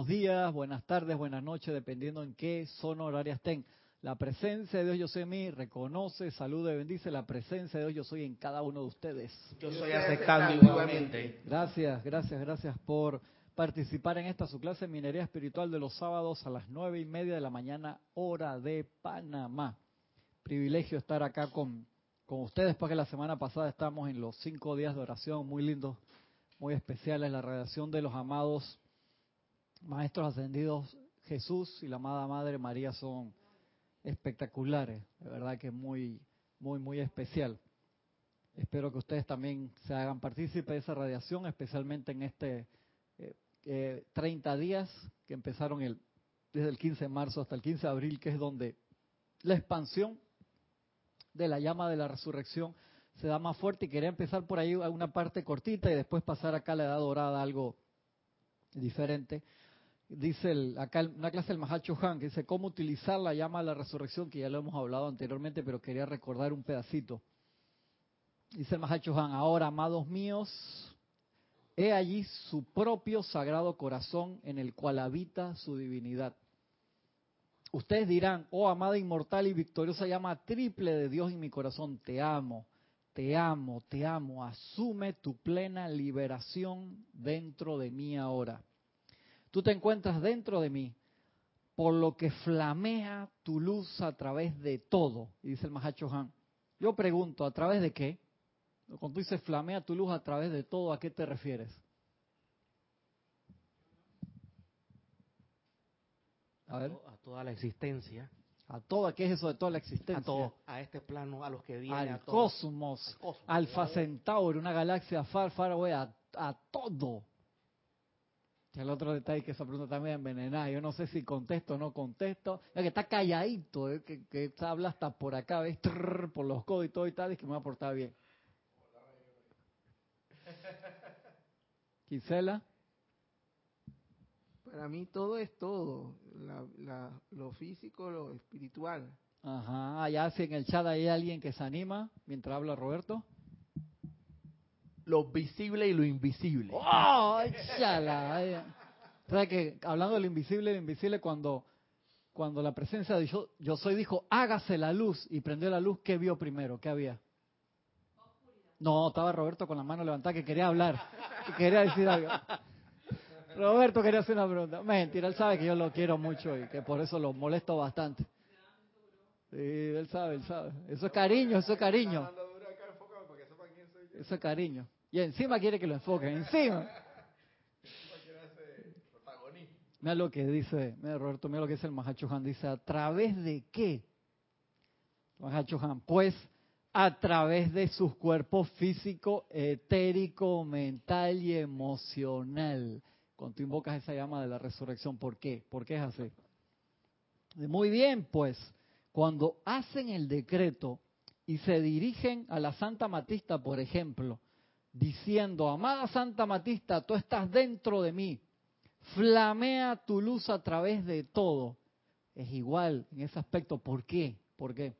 buenos días, buenas tardes, buenas noches, dependiendo en qué zona horaria estén. La presencia de Dios yo soy en mí, reconoce, saluda y bendice la presencia de Dios yo soy en cada uno de ustedes. Yo soy aceptando igualmente. Gracias, gracias, gracias por participar en esta su clase de minería espiritual de los sábados a las nueve y media de la mañana, hora de Panamá. Privilegio estar acá con, con ustedes, porque la semana pasada estamos en los cinco días de oración muy lindos, muy especiales, la radiación de los amados maestros ascendidos Jesús y la amada Madre María son espectaculares, de verdad que muy, muy, muy especial. Espero que ustedes también se hagan partícipe de esa radiación, especialmente en este eh, 30 días que empezaron el, desde el 15 de marzo hasta el 15 de abril, que es donde la expansión de la llama de la resurrección se da más fuerte. Y quería empezar por ahí a una parte cortita y después pasar acá a la edad dorada algo diferente dice el, acá una clase del Mahacho Han, que dice cómo utilizar la llama de la resurrección, que ya lo hemos hablado anteriormente, pero quería recordar un pedacito. Dice el Mahacho Han, ahora, amados míos, he allí su propio sagrado corazón en el cual habita su divinidad. Ustedes dirán, oh amada inmortal y victoriosa llama triple de Dios en mi corazón, te amo, te amo, te amo, asume tu plena liberación dentro de mí ahora. Tú te encuentras dentro de mí, por lo que flamea tu luz a través de todo. Y dice el Mahacho Han. Yo pregunto, ¿a través de qué? Cuando tú dices flamea tu luz a través de todo, ¿a qué te refieres? A, ver. a toda la existencia. A toda, ¿qué es eso de toda la existencia? A todo, a este plano, a los que vienen, al, cosmos, al Alfa Centauri, una galaxia far, far away, a, a todo. El otro detalle que esa pregunta también envenenada. Yo no sé si contesto o no contesto. Es que está calladito, eh, que, que habla hasta por acá, ¿ves? por los codos y todo y tal, y que me va a portar bien. Gisela. Para mí todo es todo, lo físico, lo espiritual. Ajá, allá si en el chat hay alguien que se anima mientras habla Roberto lo visible y lo invisible. ¡Oh, chala! ¿Sabes que hablando de lo invisible y lo invisible, cuando, cuando la presencia de yo, yo soy dijo, hágase la luz, y prendió la luz, ¿qué vio primero? ¿Qué había? No, estaba Roberto con la mano levantada que quería hablar, que quería decir algo. Roberto quería hacer una pregunta. Mentira, él sabe que yo lo quiero mucho y que por eso lo molesto bastante. Sí, él sabe, él sabe. Eso es cariño, eso es cariño. Eso es cariño. Y encima quiere que lo enfoquen, encima. Mira lo que dice, mira Roberto, mira lo que dice el Mahacho Han. Dice, ¿a través de qué? Mahacho Han, pues a través de sus cuerpos físico, etérico, mental y emocional. Cuando tú invocas esa llama de la resurrección, ¿por qué? ¿Por qué es así? Muy bien, pues, cuando hacen el decreto y se dirigen a la Santa Matista, por ejemplo, diciendo, amada Santa Matista, tú estás dentro de mí, flamea tu luz a través de todo. Es igual en ese aspecto. ¿Por qué? ¿Por qué?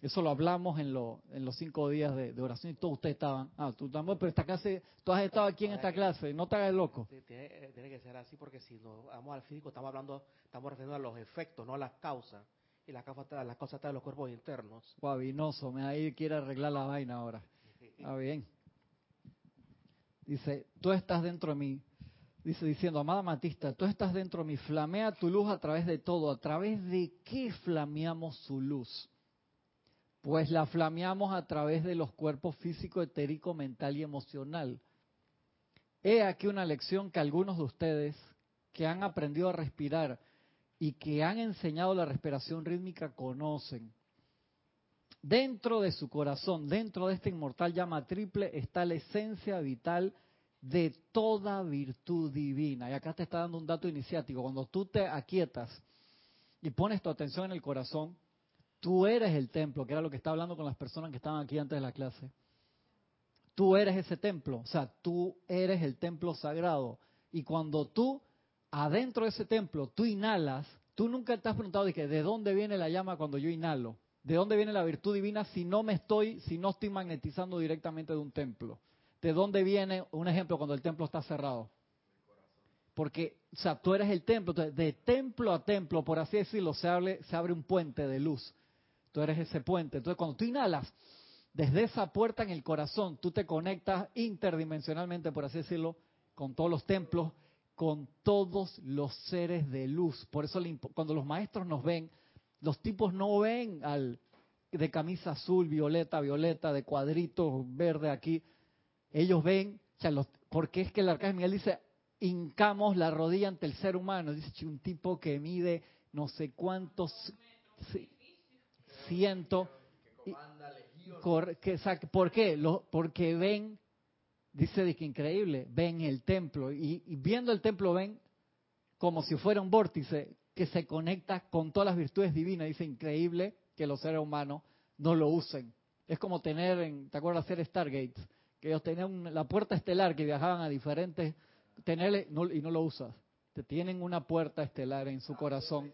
Eso lo hablamos en, en los cinco días de, oración y todos ustedes estaban. Ah, tú también, pero esta clase, tú has estado aquí en esta clase, no te hagas loco. Tiene, que ser así porque si nos vamos al físico estamos hablando, estamos refiriendo a los efectos, no a las causas. Y las causas, las causas están en los cuerpos internos. Guavinoso, me ahí quiere arreglar la vaina ahora. Está bien. Dice, tú estás dentro de mí. Dice diciendo, amada Matista, tú estás dentro de mí, flamea tu luz a través de todo. ¿A través de qué flameamos su luz? Pues la flameamos a través de los cuerpos físico, etérico, mental y emocional. He aquí una lección que algunos de ustedes que han aprendido a respirar y que han enseñado la respiración rítmica conocen. Dentro de su corazón, dentro de esta inmortal llama triple, está la esencia vital de toda virtud divina. Y acá te está dando un dato iniciático. Cuando tú te aquietas y pones tu atención en el corazón, tú eres el templo, que era lo que estaba hablando con las personas que estaban aquí antes de la clase. Tú eres ese templo, o sea, tú eres el templo sagrado. Y cuando tú, adentro de ese templo, tú inhalas, tú nunca te has preguntado de, que, de dónde viene la llama cuando yo inhalo. ¿De dónde viene la virtud divina si no me estoy, si no estoy magnetizando directamente de un templo? ¿De dónde viene un ejemplo cuando el templo está cerrado? porque, o sea, tú eres el templo, de templo a templo, por así decirlo, se abre, se abre un puente de luz. Tú eres ese puente. Entonces, cuando tú inhalas, desde esa puerta en el corazón, tú te conectas interdimensionalmente, por así decirlo, con todos los templos, con todos los seres de luz. Por eso cuando los maestros nos ven, los tipos no ven al de camisa azul, violeta, violeta, de cuadritos verde aquí. Ellos ven, o sea, los, porque es que el arcángel Miguel dice, hincamos la rodilla ante el ser humano. Dice, un tipo que mide no sé cuántos ciento. ¿Por qué? Lo, porque ven, dice de que increíble, ven el templo y, viendo el templo ven como si fuera un vórtice que se conecta con todas las virtudes divinas. Dice increíble que los seres humanos no lo usen. Es como tener, en, ¿te acuerdas hacer Stargates? Que ellos tenían la puerta estelar que viajaban a diferentes, tenerle y no lo usas. Te tienen una puerta estelar en su corazón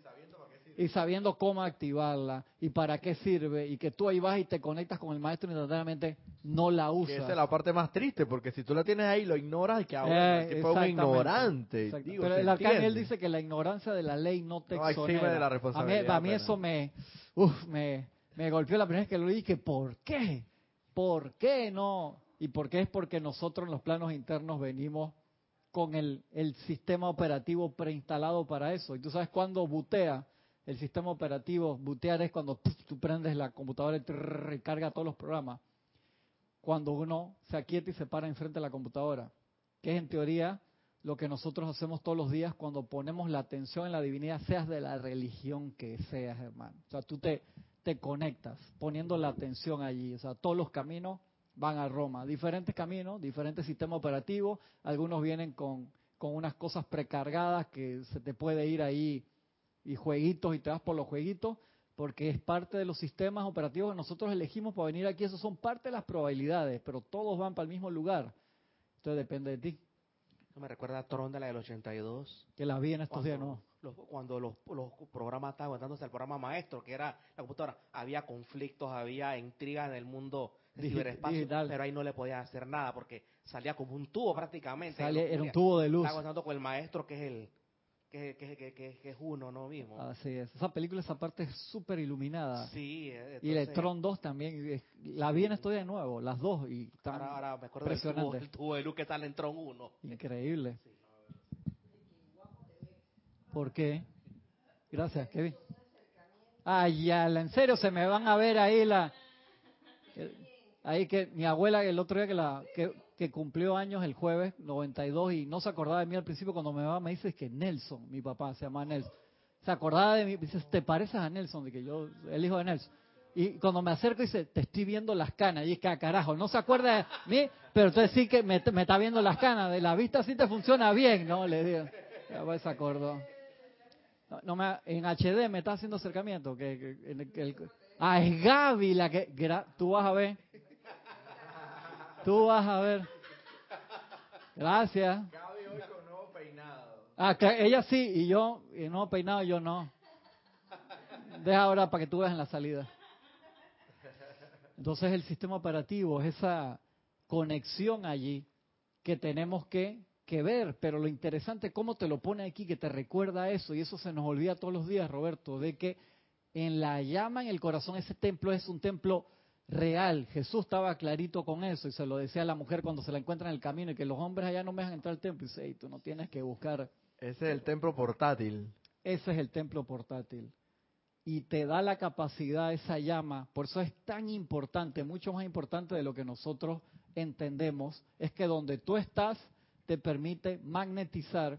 y sabiendo cómo activarla y para qué sirve y que tú ahí vas y te conectas con el maestro y instantáneamente no la usas. esa es la parte más triste porque si tú la tienes ahí lo ignoras y que ahora eh, tipo un ignorante. Pero el arcángel dice que la ignorancia de la ley no te no, exonera. De la responsabilidad, a mí, eso me, uf, me, me golpeó la primera vez que lo dije. ¿Por qué? ¿Por qué no? ¿Y por qué es porque nosotros en los planos internos venimos con el, el sistema operativo preinstalado para eso? Y tú sabes cuándo butea el sistema operativo, bootear es cuando tú prendes la computadora y te recarga todos los programas. Cuando uno se aquieta y se para enfrente de la computadora, que es en teoría lo que nosotros hacemos todos los días cuando ponemos la atención en la divinidad, seas de la religión que seas, hermano. O sea, tú te, te conectas poniendo la atención allí. O sea, todos los caminos van a Roma. Diferentes caminos, diferentes sistemas operativos. Algunos vienen con, con unas cosas precargadas que se te puede ir ahí y jueguitos y te vas por los jueguitos, porque es parte de los sistemas operativos que nosotros elegimos para venir aquí. Esos son parte de las probabilidades, pero todos van para el mismo lugar. Entonces depende de ti. No me recuerda a Tron de la del 82. Que la vi en estos días, ¿no? cuando los, los programas estaban aguantándose el programa maestro, que era la computadora, había conflictos, había intrigas en el mundo del ciberespacio, pero ahí no le podía hacer nada porque salía como un tubo prácticamente. era un tubo de luz. Estaba aguantando con el maestro, que es el, que, que, que, es uno, ¿no? Mismo. Así es. Esa película, esa parte es súper iluminada. Sí. Eh, y el Tron 2 también. La vi en esto de nuevo, las dos. y ahora, ahora me acuerdo del tubo, de luz que sale en Tron 1. Increíble. ¿Por qué? Gracias, Kevin. Ay, ya, en serio, se me van a ver ahí la... Ahí que mi abuela el otro día que la que que cumplió años el jueves 92 y no se acordaba de mí al principio cuando me va, me dice que Nelson, mi papá se llama Nelson. Se acordaba de mí, dice, ¿te pareces a Nelson? De que yo, el hijo de Nelson. Y cuando me acerco dice, te estoy viendo las canas. Y es que, ah, carajo, no se acuerda de mí, pero entonces sí que me, está viendo las canas. De la vista sí te funciona bien, ¿no? Le digo. Ya pues se acordó. No, me, en HD me está haciendo acercamiento. Que, ah, es Gaby la que... tú vas a ver. Tú vas a ver. Gracias. Gaby hoy con nuevo peinado. Ah, ella sí, y yo, y nuevo peinado, yo no. Deja ahora para que tú veas en la salida. Entonces el sistema operativo es esa conexión allí que tenemos que, que ver, pero lo interesante es cómo te lo pone aquí, que te recuerda eso, y eso se nos olvida todos los días, Roberto, de que en la llama, en el corazón, ese templo es un templo real. Jesús estaba clarito con eso y se lo decía a la mujer cuando se la encuentra en el camino y que los hombres allá no me dejan entrar al templo. Y dice, tú no tienes que buscar. Ese es el templo portátil. Ese es el templo portátil. Y te da la capacidad, esa llama. Por eso es tan importante, mucho más importante de lo que nosotros entendemos, es que donde tú estás te permite magnetizar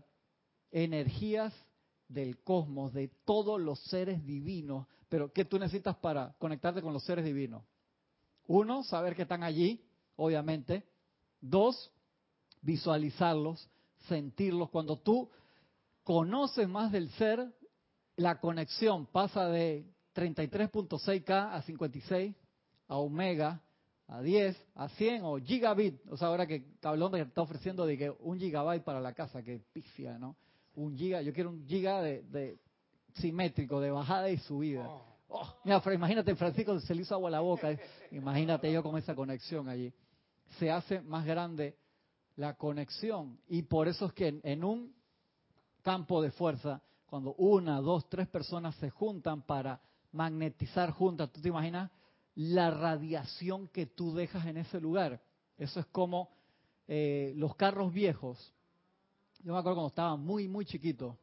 energías del cosmos, de todos los seres divinos. Pero ¿qué tú necesitas para conectarte con los seres divinos? Uno, saber que están allí, obviamente. Dos, visualizarlos, sentirlos. Cuando tú conoces más del ser, la conexión pasa de 33.6K a 56, a Omega, a 10, a 100 o gigabit. O sea, ahora que Cablón está ofreciendo de que un gigabyte para la casa, que pifia, ¿no? Un giga, yo quiero un giga de, simétrico, de bajada y subida. Oh. Oh, mira, imagínate, Francisco se le hizo agua a la boca. Imagínate yo con esa conexión allí. Se hace más grande la conexión. Y por eso es que en, un campo de fuerza, cuando una, dos, tres personas se juntan para magnetizar juntas, ¿tú te imaginas la radiación que tú dejas en ese lugar? Eso es como eh, los carros viejos. Yo me acuerdo cuando estaba muy, muy chiquito,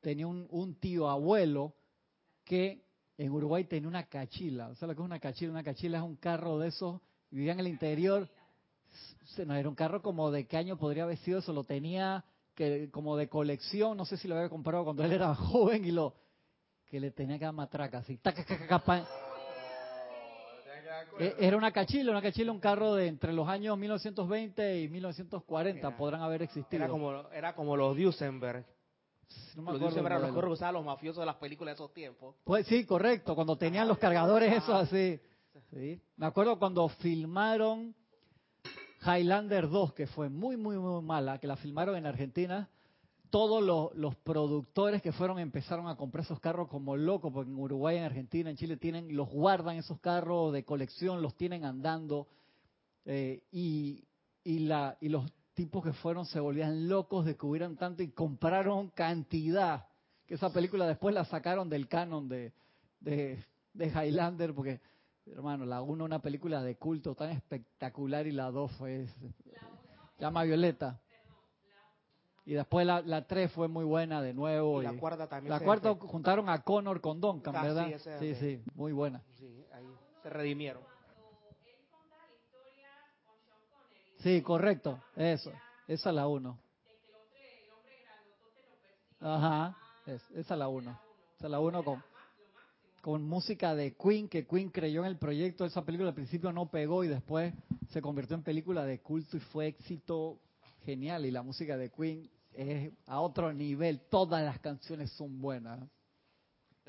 tenía un tío abuelo que en Uruguay tenía una cachila. ¿Sabes lo que es una cachila? Una cachila es un carro de esos, vivía en el interior. No, era un carro como de qué año podría haber sido eso, lo tenía que como de colección, no sé si lo había comprado cuando él era joven y lo que le tenía que dar matraca así. E, era una cachila, una cachila, un carro de entre los años 1920 y 1940 podrán haber existido. Era como, era como los Duesenberg. No me los eran los carros que usaban los mafiosos de las películas de esos tiempos. Pues sí, correcto, cuando tenían los cargadores esos así. Sí. Me acuerdo cuando filmaron Highlander 2, que fue muy, muy, muy mala, que la filmaron en Argentina. Todos los, los, productores que fueron empezaron a comprar esos carros como locos, porque en Uruguay, en Argentina, en Chile tienen, los guardan esos carros de colección, los tienen andando eh, y, y, la, y los tipos que fueron se volvían locos de que hubieran tanto y compraron cantidad. Que esa película después la sacaron del canon de, de, de Highlander porque hermano, la 1 una película de culto tan espectacular y la 2 fue llama Violeta. Y después la, la 3 fue muy buena de nuevo. Y la cuarta también. La cuarta juntaron a Connor con Duncan, ah, ¿verdad? Sí, sí, muy buena. Sí, ahí se redimieron. Sí, correcto, eso. Esa es la 1. Ajá, esa es la 1. Esa es la 1 con con música de Queen, que Queen creyó en el proyecto. Esa película al principio no pegó y después se convirtió en película de culto y fue éxito genial. Y la música de Queen es a otro nivel. Todas las canciones son buenas.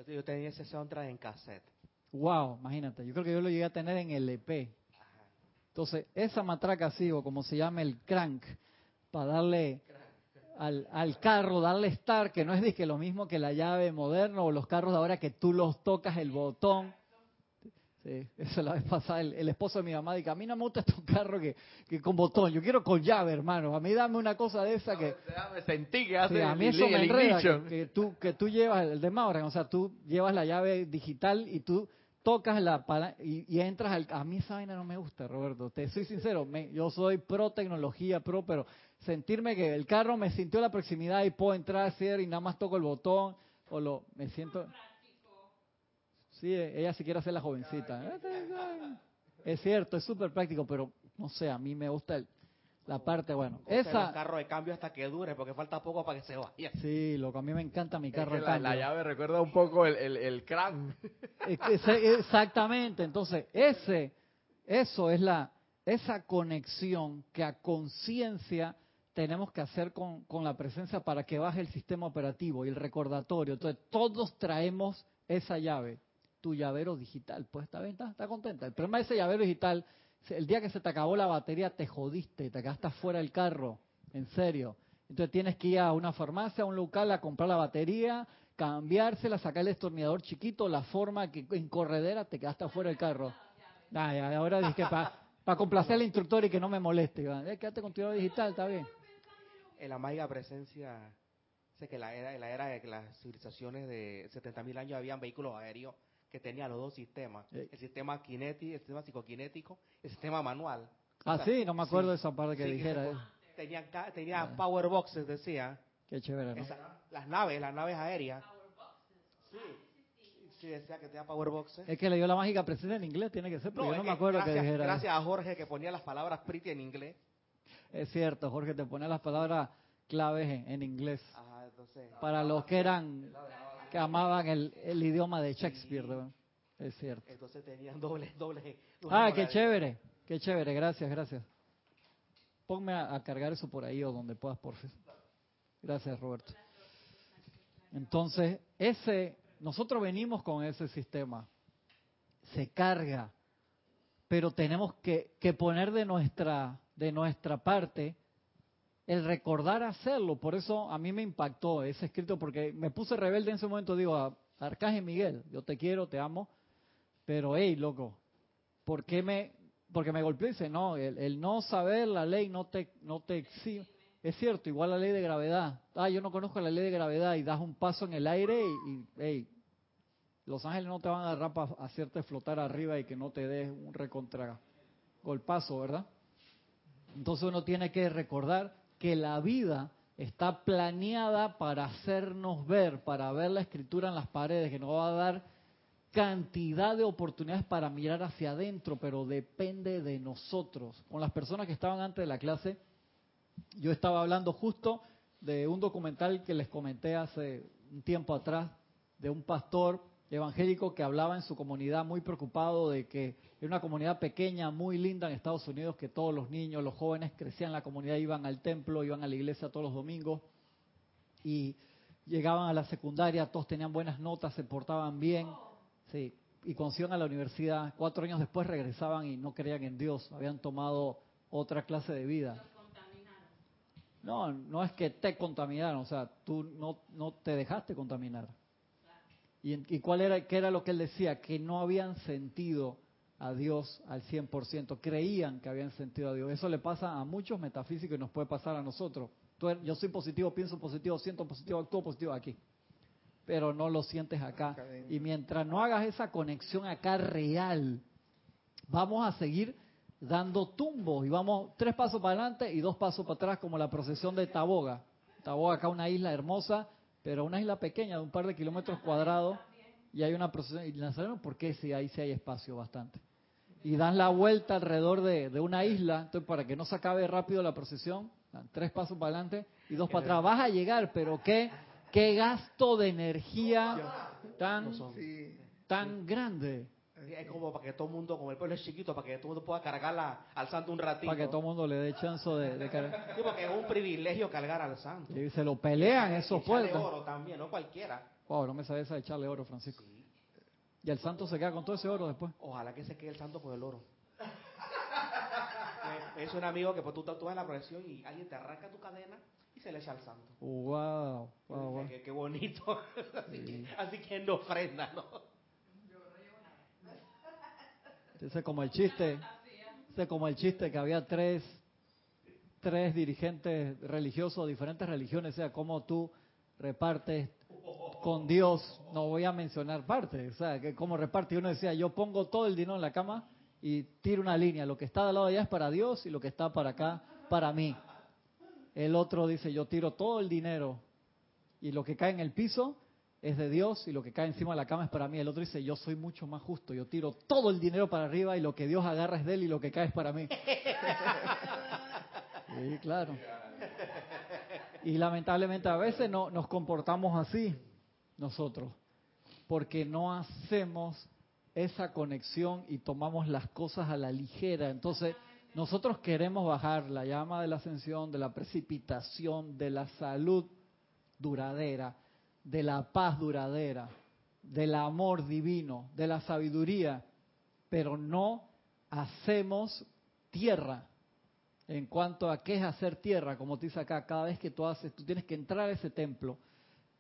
Yo tenía ese soundtrack en cassette. Wow, imagínate. Yo creo que yo lo llegué a tener en LP. Entonces, esa matraca así, o como se llama el crank, para darle al, al, carro, darle estar, que no es que lo mismo que la llave moderna o los carros de ahora que tú los tocas el botón. Sí, eso la vez pasada, el, esposo de mi mamá dice, a mí no me gusta estos carros que, que con botón, yo quiero con llave, hermano. A mí dame una cosa de esa que... me sentí que hace a mí eso me enreda, que, tú, que tú llevas el de Mauran, o sea, tú llevas la llave digital y tú tocas la y, y, entras al... A mí esa vaina no me gusta, Roberto. Te soy sincero, me, yo soy pro tecnología, pro, pero sentirme que el carro me sintió la proximidad y puedo entrar, hacer y nada más toco el botón o lo... Me siento... Sí, ella si quiere hacer la jovencita. Es cierto, es súper práctico, pero no sé, a mí me gusta el, la parte, bueno, esa... El carro de cambio hasta que dure, porque falta poco para que se vaya. Sí, lo que a mí me encanta mi carro de cambio. La llave recuerda un poco el, el, el Exactamente, entonces, ese, eso es la, esa conexión que a conciencia tenemos que hacer con, con la presencia para que baje el sistema operativo y el recordatorio. Entonces, todos traemos esa llave, tu llavero digital. Pues está bien, está, está contenta. El problema de ese llavero digital el día que se te acabó la batería te jodiste, te quedaste fuera del carro, en serio. Entonces tienes que ir a una farmacia, a un local a comprar la batería, cambiársela, sacar el destornillador chiquito, la forma que en corredera te quedaste fuera del carro. ahora dije para complacer al instructor y que no me moleste. Eh, quédate con tu digital, está bien. En la mágica presencia, sé que la era, la era de que las civilizaciones de 70.000 años habían vehículos aéreos que tenía los dos sistemas, el sistema kinético, el sistema psicoquinético, el sistema manual. Ah, sí, no me acuerdo de esa parte que dijera. tenía, tenía power boxes, decía. Qué chévere, ¿no? las naves, las naves aéreas. Sí. Sí, decía que tenía power boxes. Es que le dio la mágica presencia en inglés, tiene que ser, pero yo no me acuerdo que dijera. Gracias a Jorge que ponía las palabras pretty en inglés. Es cierto, Jorge te ponía las palabras claves en, inglés. Ajá, entonces, Para los que eran que amaban el, el idioma de Shakespeare, es cierto. Entonces tenían doble, doble. ah, qué chévere, qué chévere, gracias, gracias. Ponme a, cargar eso por ahí o donde puedas, por favor. Gracias, Roberto. Entonces, ese, nosotros venimos con ese sistema. Se carga, pero tenemos que, que poner de nuestra, de nuestra parte el recordar hacerlo. Por eso a mí me impactó ese escrito, porque me puse rebelde en ese momento. Digo, a Arcángel Miguel, yo te quiero, te amo, pero hey, loco, ¿por qué me.? Porque me golpeó y no, el, no saber la ley no te, no te exige. es cierto, igual la ley de gravedad. Ah, yo no conozco la ley de gravedad y das un paso en el aire y, hey, los ángeles no te van a agarrar para hacerte flotar arriba y que no te des un recontra golpazo, ¿verdad? Entonces uno tiene que recordar que la vida está planeada para hacernos ver, para ver la escritura en las paredes, que nos va a dar cantidad de oportunidades para mirar hacia adentro, pero depende de nosotros. Con las personas que estaban antes de la clase, yo estaba hablando justo de un documental que les comenté hace un tiempo atrás, de un pastor evangélico que hablaba en su comunidad muy preocupado de que era una comunidad pequeña, muy linda en Estados Unidos, que todos los niños, los jóvenes crecían en la comunidad, iban al templo, iban a la iglesia todos los domingos y llegaban a la secundaria, todos tenían buenas notas, se portaban bien, sí, y cuando iban a la universidad, cuatro años después regresaban y no creían en Dios, habían tomado otra clase de vida. No, no es que te contaminaron, o sea, tú no, no te dejaste contaminar. ¿Y, ¿Y, cuál era, qué era lo que él decía? Que no habían sentido a Dios al 100%, creían que habían sentido a Dios. Eso le pasa a muchos metafísicos y nos puede pasar a nosotros. Er, yo soy positivo, pienso positivo, siento positivo, actúo positivo aquí, pero no lo sientes acá. Y mientras no hagas esa conexión acá real, vamos a seguir dando tumbos y vamos tres pasos para adelante y dos pasos para atrás como la procesión de Taboga. Taboga acá una isla hermosa, pero una isla pequeña de un par de kilómetros cuadrados y hay una procesión. ¿Y Nazareno por qué? Si ahí sí hay espacio bastante. Y dan la vuelta alrededor de, una isla, entonces para que no se acabe rápido la procesión, dan tres pasos para adelante y dos para atrás. Vas a llegar, pero qué, qué gasto de energía tan, tan grande. Es como para que todo el mundo, como el pueblo es chiquito, para que todo el mundo pueda cargar al santo un ratito. Para que todo el mundo le dé chance de, cargar. Sí, porque es un privilegio cargar al santo. Y se lo pelean esos pueblos. oro también, no cualquiera. Wow, no me sabes esa de echarle oro, Francisco. Y el santo se queda con todo ese oro después. Ojalá que se quede el santo con el oro. es un amigo que pues, tú, tú en la procesión y alguien te arranca tu cadena y se le echa al santo. Wow, wow, Qué, bonito. así, que, no ofrenda, ¿no? Ese es como el chiste, como el chiste que había tres, tres dirigentes religiosos diferentes religiones, o sea, cómo tú repartes con Dios, no voy a mencionar partes, o sea, que como reparte, uno decía, yo pongo todo el dinero en la cama y tiro una línea, lo que está del lado de allá es para Dios y lo que está para acá, para mí. El otro dice, yo tiro todo el dinero y lo que cae en el piso es de Dios y lo que cae encima de la cama es para mí. El otro dice, yo soy mucho más justo, yo tiro todo el dinero para arriba y lo que Dios agarra es de él y lo que cae es para mí. Sí, claro. Y lamentablemente a veces no, nos comportamos así nosotros, porque no hacemos esa conexión y tomamos las cosas a la ligera. Entonces, nosotros queremos bajar la llama de la ascensión, de la precipitación, de la salud duradera de la paz duradera, del amor divino, de la sabiduría, pero no hacemos tierra. En cuanto a qué es hacer tierra, como te dice acá, cada vez que tú haces, tú tienes que entrar a ese templo,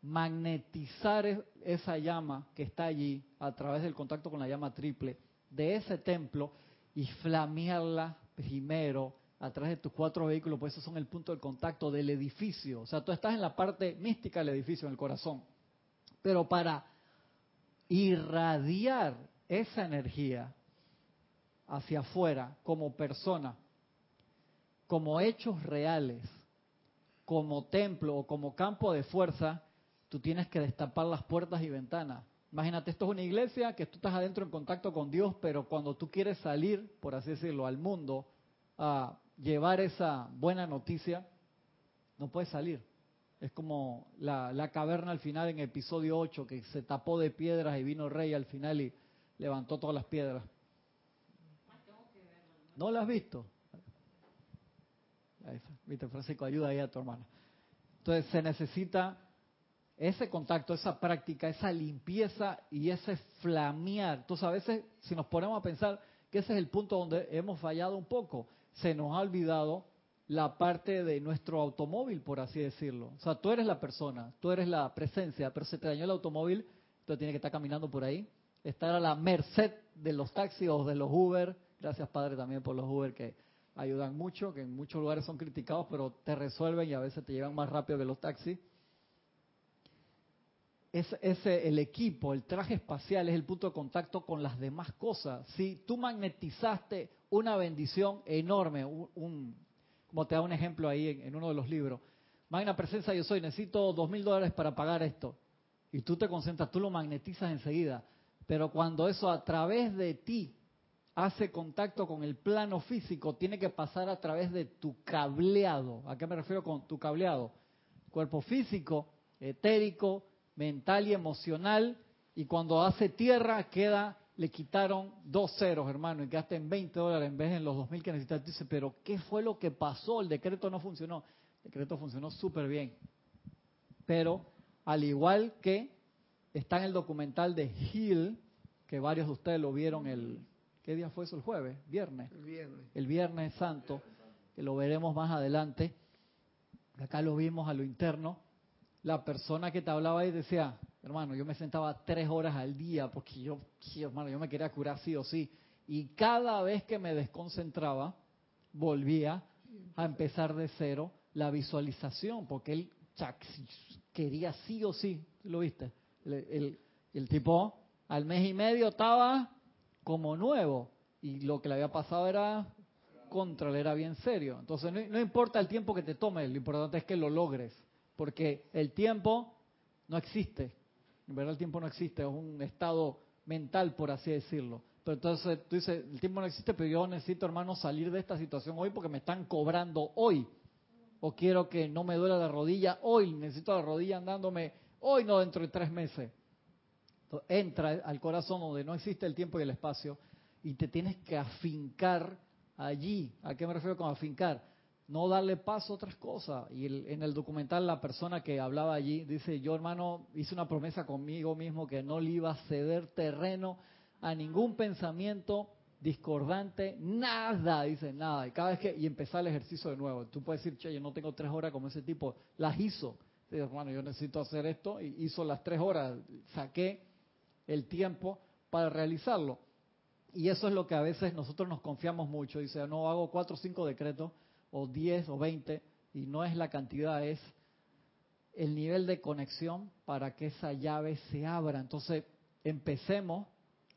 magnetizar esa llama que está allí a través del contacto con la llama triple de ese templo y flamearla primero a través de tus cuatro vehículos, pues esos son el punto de contacto del edificio. O sea, tú estás en la parte mística del edificio, en el corazón. Pero para irradiar esa energía hacia afuera, como persona, como hechos reales, como templo o como campo de fuerza, tú tienes que destapar las puertas y ventanas. Imagínate, esto es una iglesia que tú estás adentro en contacto con Dios, pero cuando tú quieres salir, por así decirlo, al mundo, a llevar esa buena noticia, no puede salir. Es como la, caverna al final en episodio 8, que se tapó de piedras y vino el rey al final y levantó todas las piedras. ¿No la has visto? Viste, Francisco, ayuda ahí a tu hermana. Entonces se necesita ese contacto, esa práctica, esa limpieza y ese flamear. Entonces a veces, si nos ponemos a pensar que ese es el punto donde hemos fallado un poco, se nos ha olvidado la parte de nuestro automóvil, por así decirlo. O sea, tú eres la persona, tú eres la presencia, pero se te dañó el automóvil, tú tienes que estar caminando por ahí, estar a la merced de los taxis o de los Uber. Gracias, Padre, también por los Uber que ayudan mucho, que en muchos lugares son criticados, pero te resuelven y a veces te llevan más rápido que los taxis. Es, ese, el equipo, el traje espacial es el punto de contacto con las demás cosas. Si tú magnetizaste una bendición enorme, un, como te da un ejemplo ahí en, en uno de los libros, magna presencia yo soy, necesito dos mil dólares para pagar esto. Y tú te concentras, tú lo magnetizas enseguida. Pero cuando eso a través de ti hace contacto con el plano físico, tiene que pasar a través de tu cableado. ¿A qué me refiero con tu cableado? Cuerpo físico, etérico, mental y emocional. Y cuando hace tierra, queda, le quitaron dos ceros, hermano, y quedaste en 20 dólares en vez de en los 2.000 que necesitas. Dice, pero ¿qué fue lo que pasó? El decreto no funcionó. El decreto funcionó súper bien. Pero, al igual que está en el documental de Hill, que varios de ustedes lo vieron el, ¿Qué día fue eso? ¿El jueves? ¿Viernes? El viernes. El viernes santo, que lo veremos más adelante. Acá lo vimos a lo interno. La persona que te hablaba ahí decía, hermano, yo me sentaba tres horas al día porque yo, hermano, yo me quería curar sí o sí. Y cada vez que me desconcentraba, volvía a empezar de cero la visualización, porque él quería sí o sí, ¿lo viste? El, el tipo al mes y medio estaba como nuevo. Y lo que le había pasado era contra, era bien serio. Entonces no, importa el tiempo que te tome, lo importante es que lo logres. Porque el tiempo no existe. En verdad el tiempo no existe, es un estado mental, por así decirlo. Pero entonces tú dices, el tiempo no existe, pero yo necesito, hermano, salir de esta situación hoy porque me están cobrando hoy. O quiero que no me duela la rodilla hoy, necesito la rodilla andándome hoy, no dentro de tres meses entra al corazón donde no existe el tiempo y el espacio y te tienes que afincar allí. ¿A qué me refiero con afincar? No darle paso a otras cosas. Y en el documental la persona que hablaba allí dice, yo hermano hice una promesa conmigo mismo que no le iba a ceder terreno a ningún pensamiento discordante, nada, dice nada. Y cada vez que, y empezar el ejercicio de nuevo. Tú puedes decir, che, yo no tengo tres horas como ese tipo. Las hizo. Dice, hermano, yo necesito hacer esto. Y hizo las tres horas. Saqué el tiempo para realizarlo. Y eso es lo que a veces nosotros nos confiamos mucho. Dice, no hago cuatro o cinco decretos, o diez o veinte, y no es la cantidad, es el nivel de conexión para que esa llave se abra. Entonces, empecemos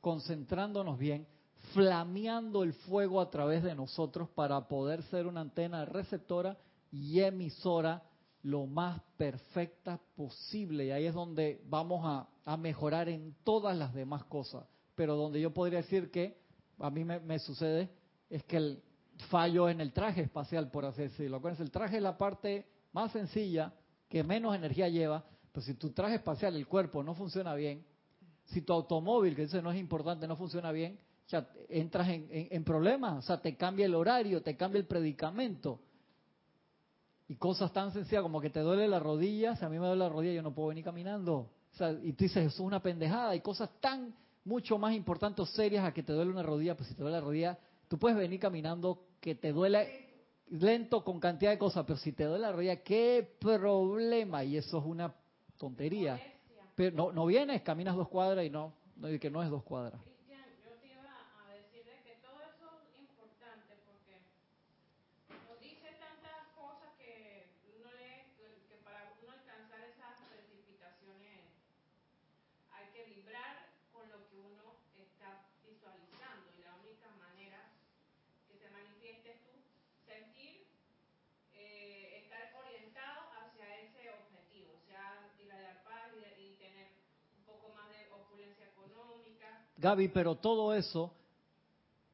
concentrándonos bien, flameando el fuego a través de nosotros para poder ser una antena receptora y emisora lo más perfecta posible. Y ahí es donde vamos a, mejorar en todas las demás cosas. Pero donde yo podría decir que a mí me, sucede es que el fallo en el traje espacial, por así decirlo. Acuérdense, el traje es la parte más sencilla, que menos energía lleva, pero si tu traje espacial, el cuerpo, no funciona bien, si tu automóvil, que eso no es importante, no funciona bien, ya entras en, en problemas, o sea, te cambia el horario, te cambia el predicamento. Y cosas tan sencillas como que te duele la rodilla, si a mí me duele la rodilla yo no puedo venir caminando. O sea, y tú dices, eso es una pendejada. Hay cosas tan mucho más importantes serias a que te duele una rodilla, pues si te duele la rodilla, tú puedes venir caminando que te duele lento con cantidad de cosas, pero si te duele la rodilla, qué problema. Y eso es una tontería. Pero no, no vienes, caminas dos cuadras y no, no que no es dos cuadras. Gaby, pero todo eso,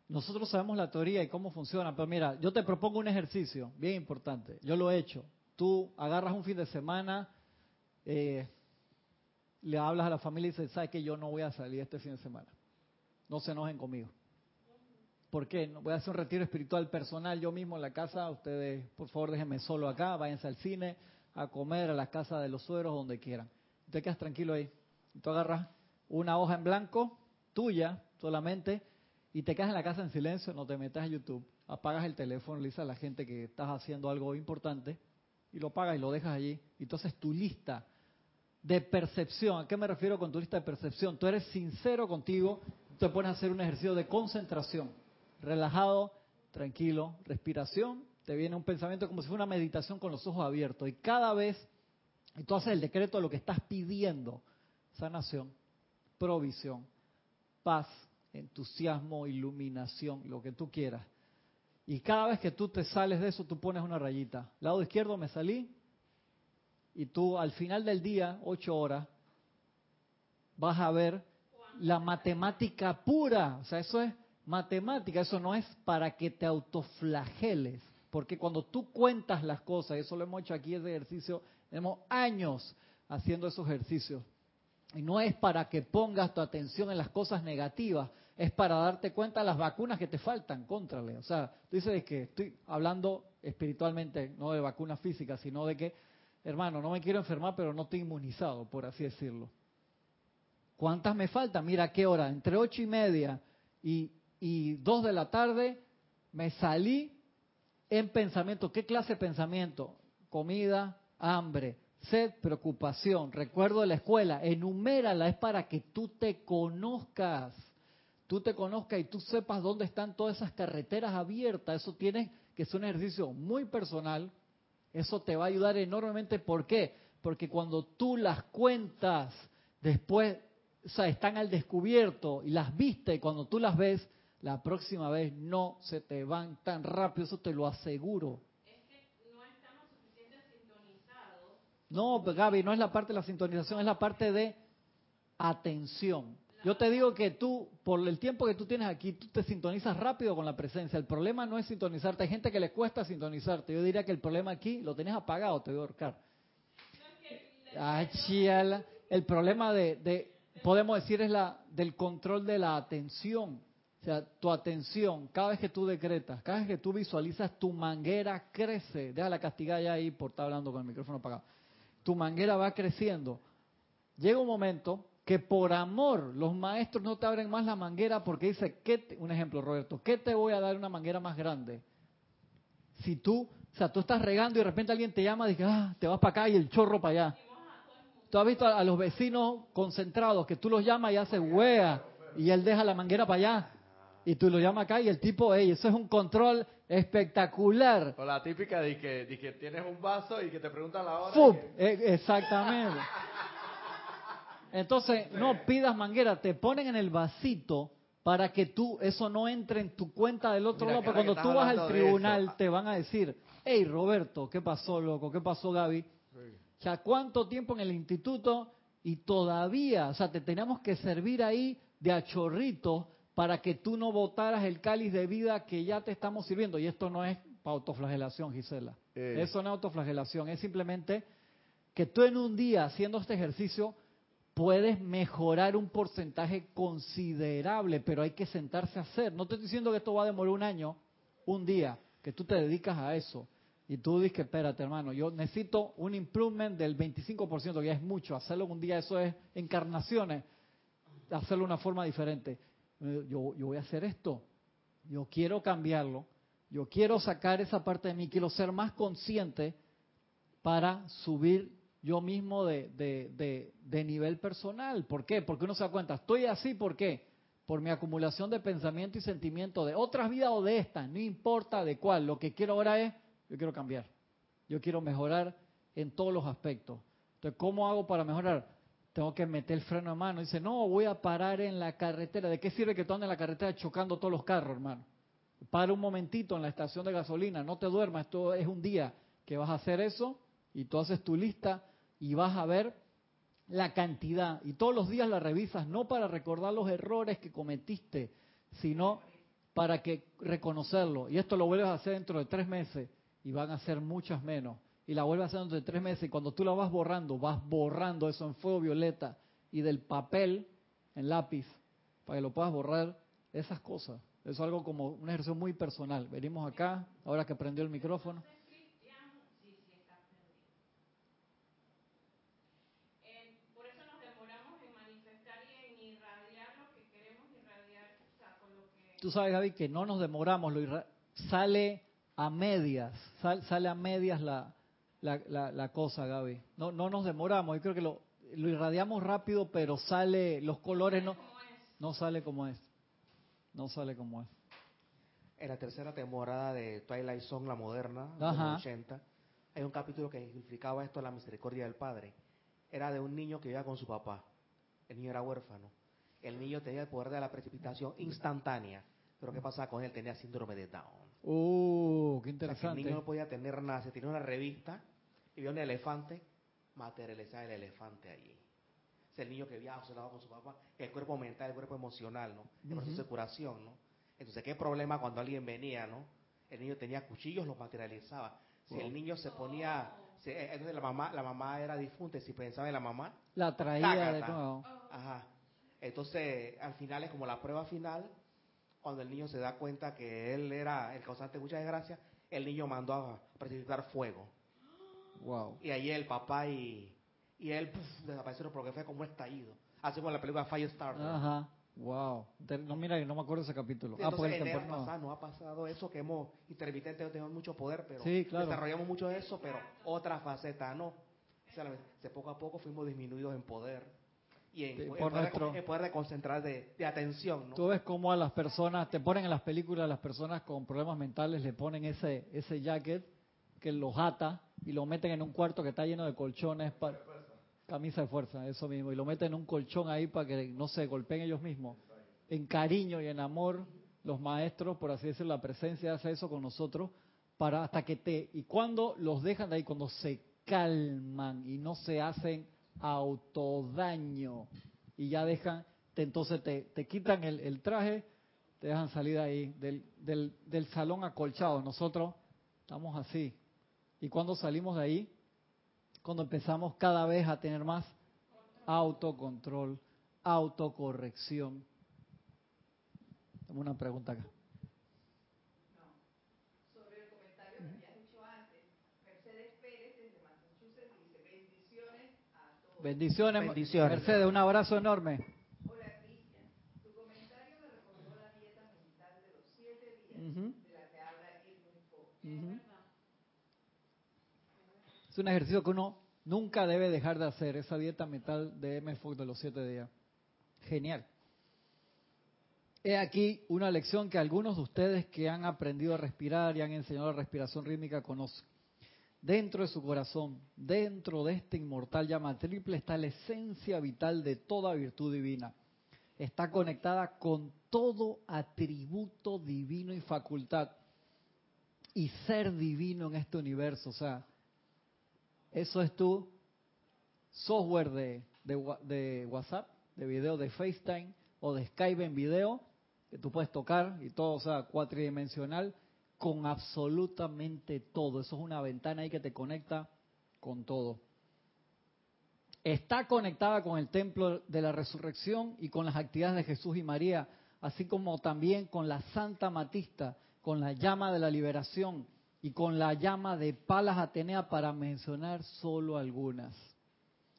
nosotros sabemos la teoría y cómo funciona, pero mira, yo te propongo un ejercicio bien importante, yo lo he hecho. Tú agarras un fin de semana, eh, le hablas a la familia y dices, ¿sabes que yo no voy a salir este fin de semana? No se enojen conmigo. ¿Por qué? Voy a hacer un retiro espiritual personal yo mismo en la casa. Ustedes, por favor, déjenme solo acá. Váyanse al cine, a comer, a la casa de los sueros, donde quieran. Te quedas tranquilo ahí. Tú agarras una hoja en blanco tuya solamente y te quedas en la casa en silencio, no te metas a YouTube, apagas el teléfono, le dices a la gente que estás haciendo algo importante y lo apagas y lo dejas allí. Entonces tu lista de percepción, ¿a qué me refiero con tu lista de percepción? Tú eres sincero contigo, te pones a hacer un ejercicio de concentración, relajado, tranquilo, respiración, te viene un pensamiento como si fuera una meditación con los ojos abiertos. Y cada vez, y tú haces el decreto de lo que estás pidiendo, sanación, provisión, paz, entusiasmo, iluminación, lo que tú quieras. Y cada vez que tú te sales de eso, tú pones una rayita. Lado izquierdo me salí, y tú al final del día, ocho horas, vas a ver la matemática pura. O sea, eso es matemática, eso no es para que te autoflageles. Porque cuando tú cuentas las cosas, eso lo hemos hecho aquí, ese ejercicio, tenemos años haciendo esos ejercicios. Y no es para que pongas tu atención en las cosas negativas, es para darte cuenta de las vacunas que te faltan, contrale. O sea, tú dices que estoy hablando espiritualmente, no de vacunas físicas, sino de que, hermano, no me quiero enfermar, pero no estoy inmunizado, por así decirlo. ¿Cuántas me faltan? Mira, ¿qué hora? Entre ocho y media y, y dos de la tarde me salí en pensamiento. ¿Qué clase de pensamiento? Comida, hambre, sed, preocupación, recuerdo de la escuela. Enumérala, es para que tú te conozcas. Tú te conozcas y tú sepas dónde están todas esas carreteras abiertas. Eso tiene que ser un ejercicio muy personal. Eso te va a ayudar enormemente. ¿Por qué? Porque cuando tú las cuentas, después o sea, están al descubierto y las viste y cuando tú las ves, la próxima vez no se te van tan rápido, eso te lo aseguro. Es que no estamos suficientemente sintonizados. No, Gaby, no es la parte de la sintonización, es la parte de atención. Yo te digo que tú, por el tiempo que tú tienes aquí, tú te sintonizas rápido con la presencia. El problema no es sintonizarte. Hay gente que le cuesta sintonizarte. Yo diría que el problema aquí lo tienes apagado, te voy a ahorcar. el problema de podemos decir es la del control de la atención. O sea, tu atención, cada vez que tú decretas, cada vez que tú visualizas, tu manguera crece. Deja la castigada ya ahí por estar hablando con el micrófono apagado. Tu manguera va creciendo. Llega un momento que por amor los maestros no te abren más la manguera porque dice, ¿qué un ejemplo Roberto, ¿qué te voy a dar una manguera más grande? Si tú, o sea, tú estás regando y de repente alguien te llama y dice, ah, te vas para acá y el chorro para allá. Tú has visto a, los vecinos concentrados que tú los llamas y hace wea y él deja la manguera para allá. Y tú lo llamas acá y el tipo, hey, eso es un control espectacular. O la típica de que, que tienes un vaso y que te preguntan la hora. E, exactamente. Entonces, no pidas manguera, te ponen en el vasito para que tú, eso no entre en tu cuenta del otro lado. Porque cuando tú vas al tribunal, te van a decir, hey Roberto, ¿qué pasó, loco? ¿Qué pasó, Gaby? O sea, ¿cuánto tiempo en el instituto? Y todavía, o sea, te tenemos que servir ahí de achorrito para que tú no botaras el cáliz de vida que ya te estamos sirviendo. Y esto no es autoflagelación, Gisela. Eh. Eso no es autoflagelación, es simplemente que tú en un día haciendo este ejercicio puedes mejorar un porcentaje considerable, pero hay que sentarse a hacer. No te estoy diciendo que esto va a demorar un año, un día, que tú te dedicas a eso. Y tú dices, espérate hermano, yo necesito un improvement del 25%, que ya es mucho. Hacerlo un día, eso es encarnaciones. Hacerlo de una forma diferente. Yo, yo voy a hacer esto. Yo quiero cambiarlo. Yo quiero sacar esa parte de mí. Quiero ser más consciente para subir yo mismo de, de, de, nivel personal. ¿Por qué? Porque uno se da cuenta, estoy así, ¿por qué? Por mi acumulación de pensamiento y sentimiento de otras vidas o de estas, no importa de cuál. Lo que quiero ahora es yo quiero cambiar. Yo quiero mejorar en todos los aspectos. Entonces, ¿cómo hago para mejorar? Tengo que meter el freno a mano. Dice, no, voy a parar en la carretera. ¿De qué sirve que tú andes en la carretera chocando todos los carros, hermano? Para un momentito en la estación de gasolina, no te duermas, esto es un día que vas a hacer eso y tú haces tu lista y vas a ver la cantidad. Y todos los días la revisas, no para recordar los errores que cometiste, sino para que reconocerlo. Y esto lo vuelves a hacer dentro de tres meses y van a ser muchas menos. Y la vuelves hacer de tres meses y cuando tú la vas borrando, vas borrando eso en fuego violeta y del papel en lápiz para que lo puedas borrar esas cosas. Eso es algo como un ejercicio muy personal. Venimos acá, ahora que prendió el micrófono. Tú sabes, Gaby, que no nos demoramos, lo sale a medias, sale a medias la, la, la, cosa, Gaby. No, no nos demoramos, yo creo que lo, lo irradiamos rápido, pero sale, los colores no, no sale como es. No sale como es. En la tercera temporada de Twilight Zone, la moderna, de los 80, hay un capítulo que explicaba esto, la misericordia del Padre. Era de un niño que vivía con su papá. El niño era huérfano. El niño tenía el poder de la precipitación instantánea. Pero ¿qué pasaba con él? Tenía síndrome de Down. ¡Uh, qué interesante! el niño no podía tener nada. Se tenía una revista y vio un elefante, materializaba el elefante allí. Es el niño que había observado con su papá, el cuerpo mental, el cuerpo emocional, ¿no? El proceso de curación, ¿no? Entonces, ¿qué problema cuando alguien venía, ¿no? El niño tenía cuchillos, los materializaba. Si el niño se ponía, eh, entonces la mamá, la mamá era difunta, si pensaba en la mamá, la traía de nuevo. Ajá. Entonces, al final es como la prueba final, cuando el niño se da cuenta que él era el causante de mucha desgracia, el niño mandó a precipitar fuego. Wow. Y ahí el papá y, y él desaparecieron porque fue como estallido. Así como la película Firestarter. Ajá. Wow. No, mira, no me acuerdo ese capítulo. ah, pues el pasado no ha pasado eso, que hemos, intermitentes tenemos mucho poder, pero desarrollamos mucho eso, pero otra faceta no. O sea, poco a poco fuimos disminuidos en poder y en, poder, de concentrar de, atención. ¿no? Tú ves cómo a las personas, te ponen en las películas, a las personas con problemas mentales le ponen ese, ese jacket que los ata y lo meten en un cuarto que está lleno de colchones. Para, camisa de fuerza, eso mismo. Y lo meten en un colchón ahí para que no se golpeen ellos mismos. En cariño y en amor, los maestros, por así decirlo, la presencia hace eso con nosotros para hasta que te... Y cuando los dejan de ahí, cuando se calman y no se hacen autodaño y ya dejan, entonces te, te quitan el, traje, te dejan salir ahí del, del, del salón acolchado. Nosotros estamos así. Y cuando salimos de ahí, cuando empezamos cada vez a tener más autocontrol, autocorrección. Tengo una pregunta acá. Bendiciones, Bendiciones. Mercedes, un abrazo enorme. Hola, Cristian. Tu comentario me recordó la dieta mental de los siete días de la que habla el Es un ejercicio que uno nunca debe dejar de hacer, esa dieta mental de M. de los siete días. Genial. He aquí una lección que algunos de ustedes que han aprendido a respirar y han enseñado la respiración rítmica conocen. Dentro de su corazón, dentro de este inmortal llama triple, está la esencia vital de toda virtud divina. Está conectada con todo atributo divino y facultad y ser divino en este universo. O sea, eso es tu software de, WhatsApp, de video de FaceTime o de Skype en video, que tú puedes tocar y todo, o sea, cuatridimensional con absolutamente todo. Eso es una ventana ahí que te conecta con todo. Está conectada con el templo de la resurrección y con las actividades de Jesús y María, así como también con la Santa Matista, con la llama de la liberación y con la llama de Palas Atenea, para mencionar solo algunas.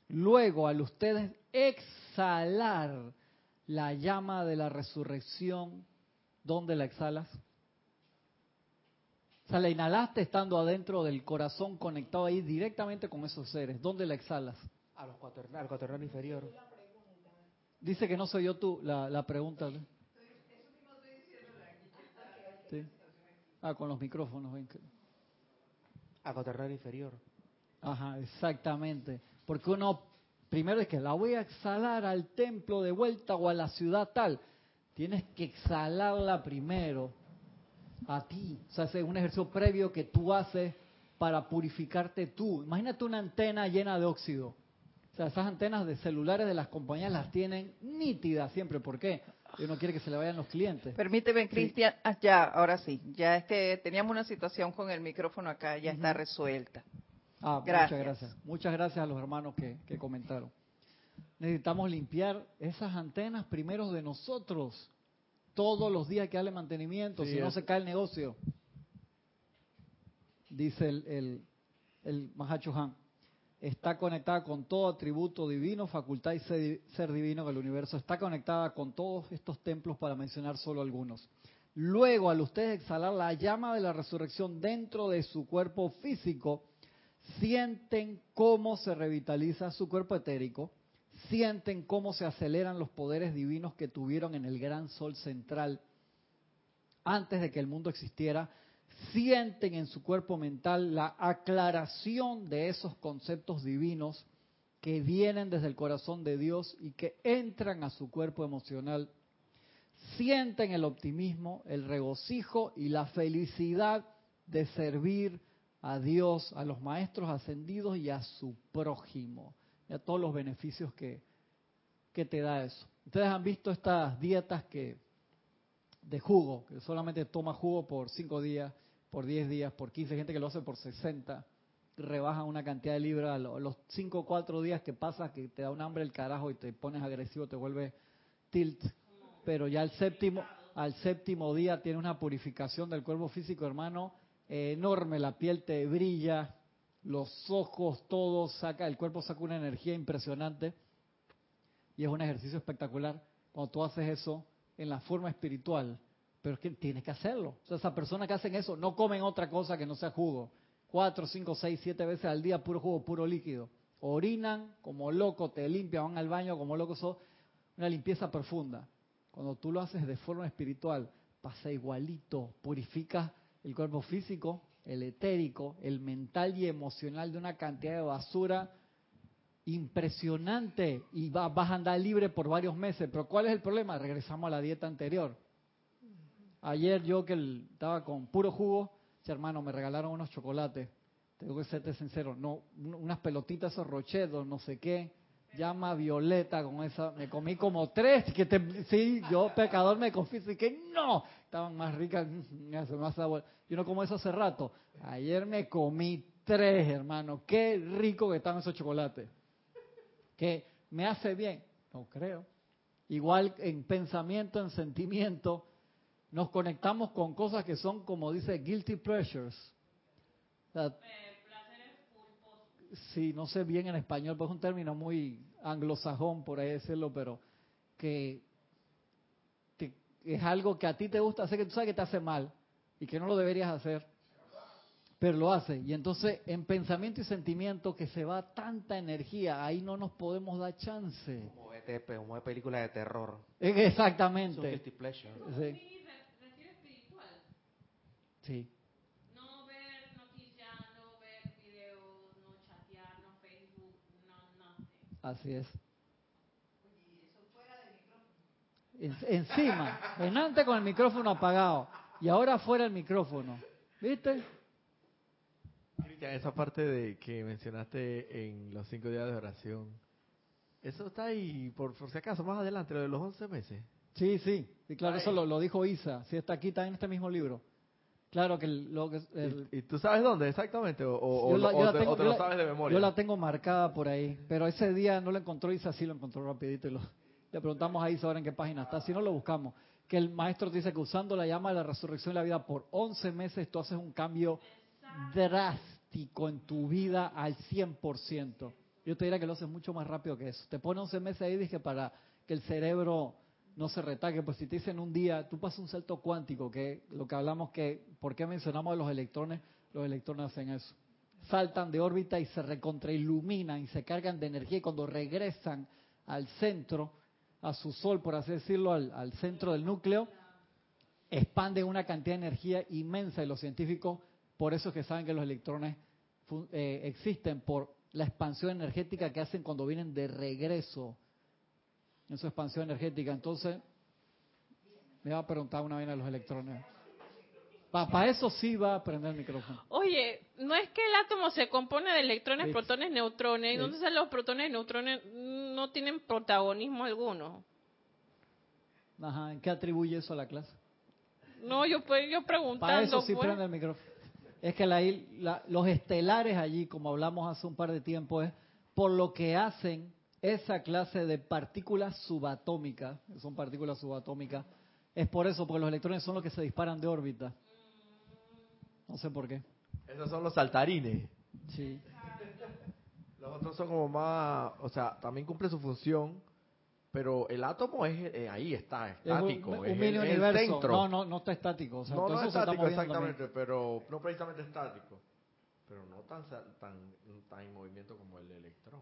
Luego, al ustedes exhalar la llama de la resurrección, ¿dónde la exhalas? O sea, la inhalaste estando adentro del corazón, conectado ahí directamente con esos seres. ¿Dónde la exhalas? A los al cuaternal inferior. Dice que no soy yo tú, la, la pregunta. Sí. Ah, con los micrófonos. Ven. A cuaternal inferior. Ajá, exactamente. Porque uno, primero es que la voy a exhalar al templo de vuelta o a la ciudad tal. Tienes que exhalarla primero a ti. O sea, es un ejercicio previo que tú haces para purificarte tú. Imagínate una antena llena de óxido. O sea, esas antenas de celulares de las compañías las tienen nítidas siempre. ¿Por qué? Uno quiere que se le vayan los clientes. Permíteme, Cristian. Ah, ya, ahora sí. Ya es que teníamos una situación con el micrófono acá, ya está resuelta. Ah, muchas gracias. Muchas gracias a los hermanos que, que comentaron. Necesitamos limpiar esas antenas primero de nosotros todos los días hay que darle mantenimiento, si no se cae el negocio. Dice el, el, el Mahacho Han. Está conectada con todo atributo divino, facultad y ser divino del universo. Está conectada con todos estos templos para mencionar solo algunos. Luego, al ustedes exhalar la llama de la resurrección dentro de su cuerpo físico, sienten cómo se revitaliza su cuerpo etérico, sienten cómo se aceleran los poderes divinos que tuvieron en el gran sol central. antes de que el mundo existiera, sienten en su cuerpo mental la aclaración de esos conceptos divinos que vienen desde el corazón de Dios y que entran a su cuerpo emocional. Sienten el optimismo, el regocijo y la felicidad de servir a Dios, a los maestros ascendidos y a su prójimo, y a todos los beneficios que, que te da eso. Ustedes han visto estas dietas que de jugo, que solamente toma jugo por 5 días, por 10 días, por 15, gente que lo hace por 60, rebajan una cantidad de libras, los 5 o 4 días que pasas que te da un hambre el carajo y te pones agresivo, te vuelve tilt, pero ya al séptimo, al séptimo día tiene una purificación del cuerpo físico, hermano, enorme, la piel te brilla, los ojos, todo saca, el cuerpo saca una energía impresionante y es un ejercicio espectacular cuando tú haces eso en la forma espiritual, pero es que tienes que hacerlo. O sea, esas personas que hacen eso no comen otra cosa que no sea jugo. Cuatro, cinco, seis, siete veces al día puro jugo, puro líquido. Orinan como loco, te limpian, van al baño como locos, una limpieza profunda. Cuando tú lo haces de forma espiritual, pasa igualito, purificas el cuerpo físico, el etérico, el mental y emocional de una cantidad de basura impresionante y vas a andar libre por varios meses. Pero ¿cuál es el problema? Regresamos a la dieta anterior. Ayer yo que estaba con puro jugo, hermano, me regalaron unos chocolates. Tengo que serte sincero, no, unas pelotitas esos rochedos, no sé qué. Llama Violeta con esa, me comí como tres, que te, sí, yo pecador me confieso y que no, estaban más ricas. Yo no como eso hace rato. Ayer me comí tres, hermano. Qué rico que están esos chocolates que me hace bien. No creo. Igual en pensamiento, en sentimiento, nos conectamos con cosas que son, como dice, guilty pleasures. Sí, no sé bien en español, pues es un término muy anglosajón, por ahí decirlo, pero que, que es algo que a ti te gusta hacer, que tú sabes que te hace mal y que no lo deberías hacer pero lo hace. Y entonces en pensamiento y sentimiento que se va tanta energía, ahí no nos podemos dar chance. Como de, como película de terror. Exactamente. Sí. Sí. No ver noticias, no ver videos, no chatear, no Facebook, no nada. Así es. encima, en antes con el micrófono apagado y ahora fuera el micrófono. ¿Viste? Cristian, esa parte de que mencionaste en los cinco días de oración, ¿eso está ahí por, si acaso más adelante, lo de los once meses? Sí, sí, y claro, eso lo, dijo Isa, sí está aquí, está en este mismo libro. Claro que lo que... ¿Y, tú sabes dónde exactamente? ¿O, te, lo sabes de memoria? Yo la tengo marcada por ahí, pero ese día no lo encontró Isa, sí lo encontró rapidito y lo, le preguntamos a Isa ahora en qué página está, si no lo buscamos. Que el maestro dice que usando la llama de la resurrección de la vida por 11 meses tú haces un cambio drástico en tu vida al 100%. Yo te diría que lo haces mucho más rápido que eso. Te pones 11 meses ahí, dije, para que el cerebro no se retaque. Pues si te dicen un día, tú pasas un salto cuántico, que lo que hablamos que, ¿por qué mencionamos a los electrones? Los electrones hacen eso. Saltan de órbita y se recontrailuminan y se cargan de energía y cuando regresan al centro, a su sol, por así decirlo, al, centro del núcleo, expanden una cantidad de energía inmensa y los científicos por eso es que saben que los electrones eh, existen por la expansión energética que hacen cuando vienen de regreso en su expansión energética. Entonces, me va a preguntar una vez a los electrones. Para eso sí va a prender el micrófono. Oye, no es que el átomo se compone de electrones, protones, neutrones. Entonces los protones y neutrones no tienen protagonismo alguno. Ajá, ¿en qué atribuye eso a la clase? No, yo, yo preguntando. Para eso sí pues. prende el micrófono es que la, los estelares allí, como hablamos hace un par de tiempo, es por lo que hacen esa clase de partículas subatómicas, son partículas subatómicas, es por eso, porque los electrones son los que se disparan de órbita. No sé por qué. Esos son los saltarines. Sí. Los otros son como más, o sea, también cumple su función, pero el átomo es eh, ahí está, estático. Es un, mini universo. No, no, no está estático. no, no es estático exactamente, pero no precisamente estático. Pero no tan, tan, tan en movimiento como el electrón.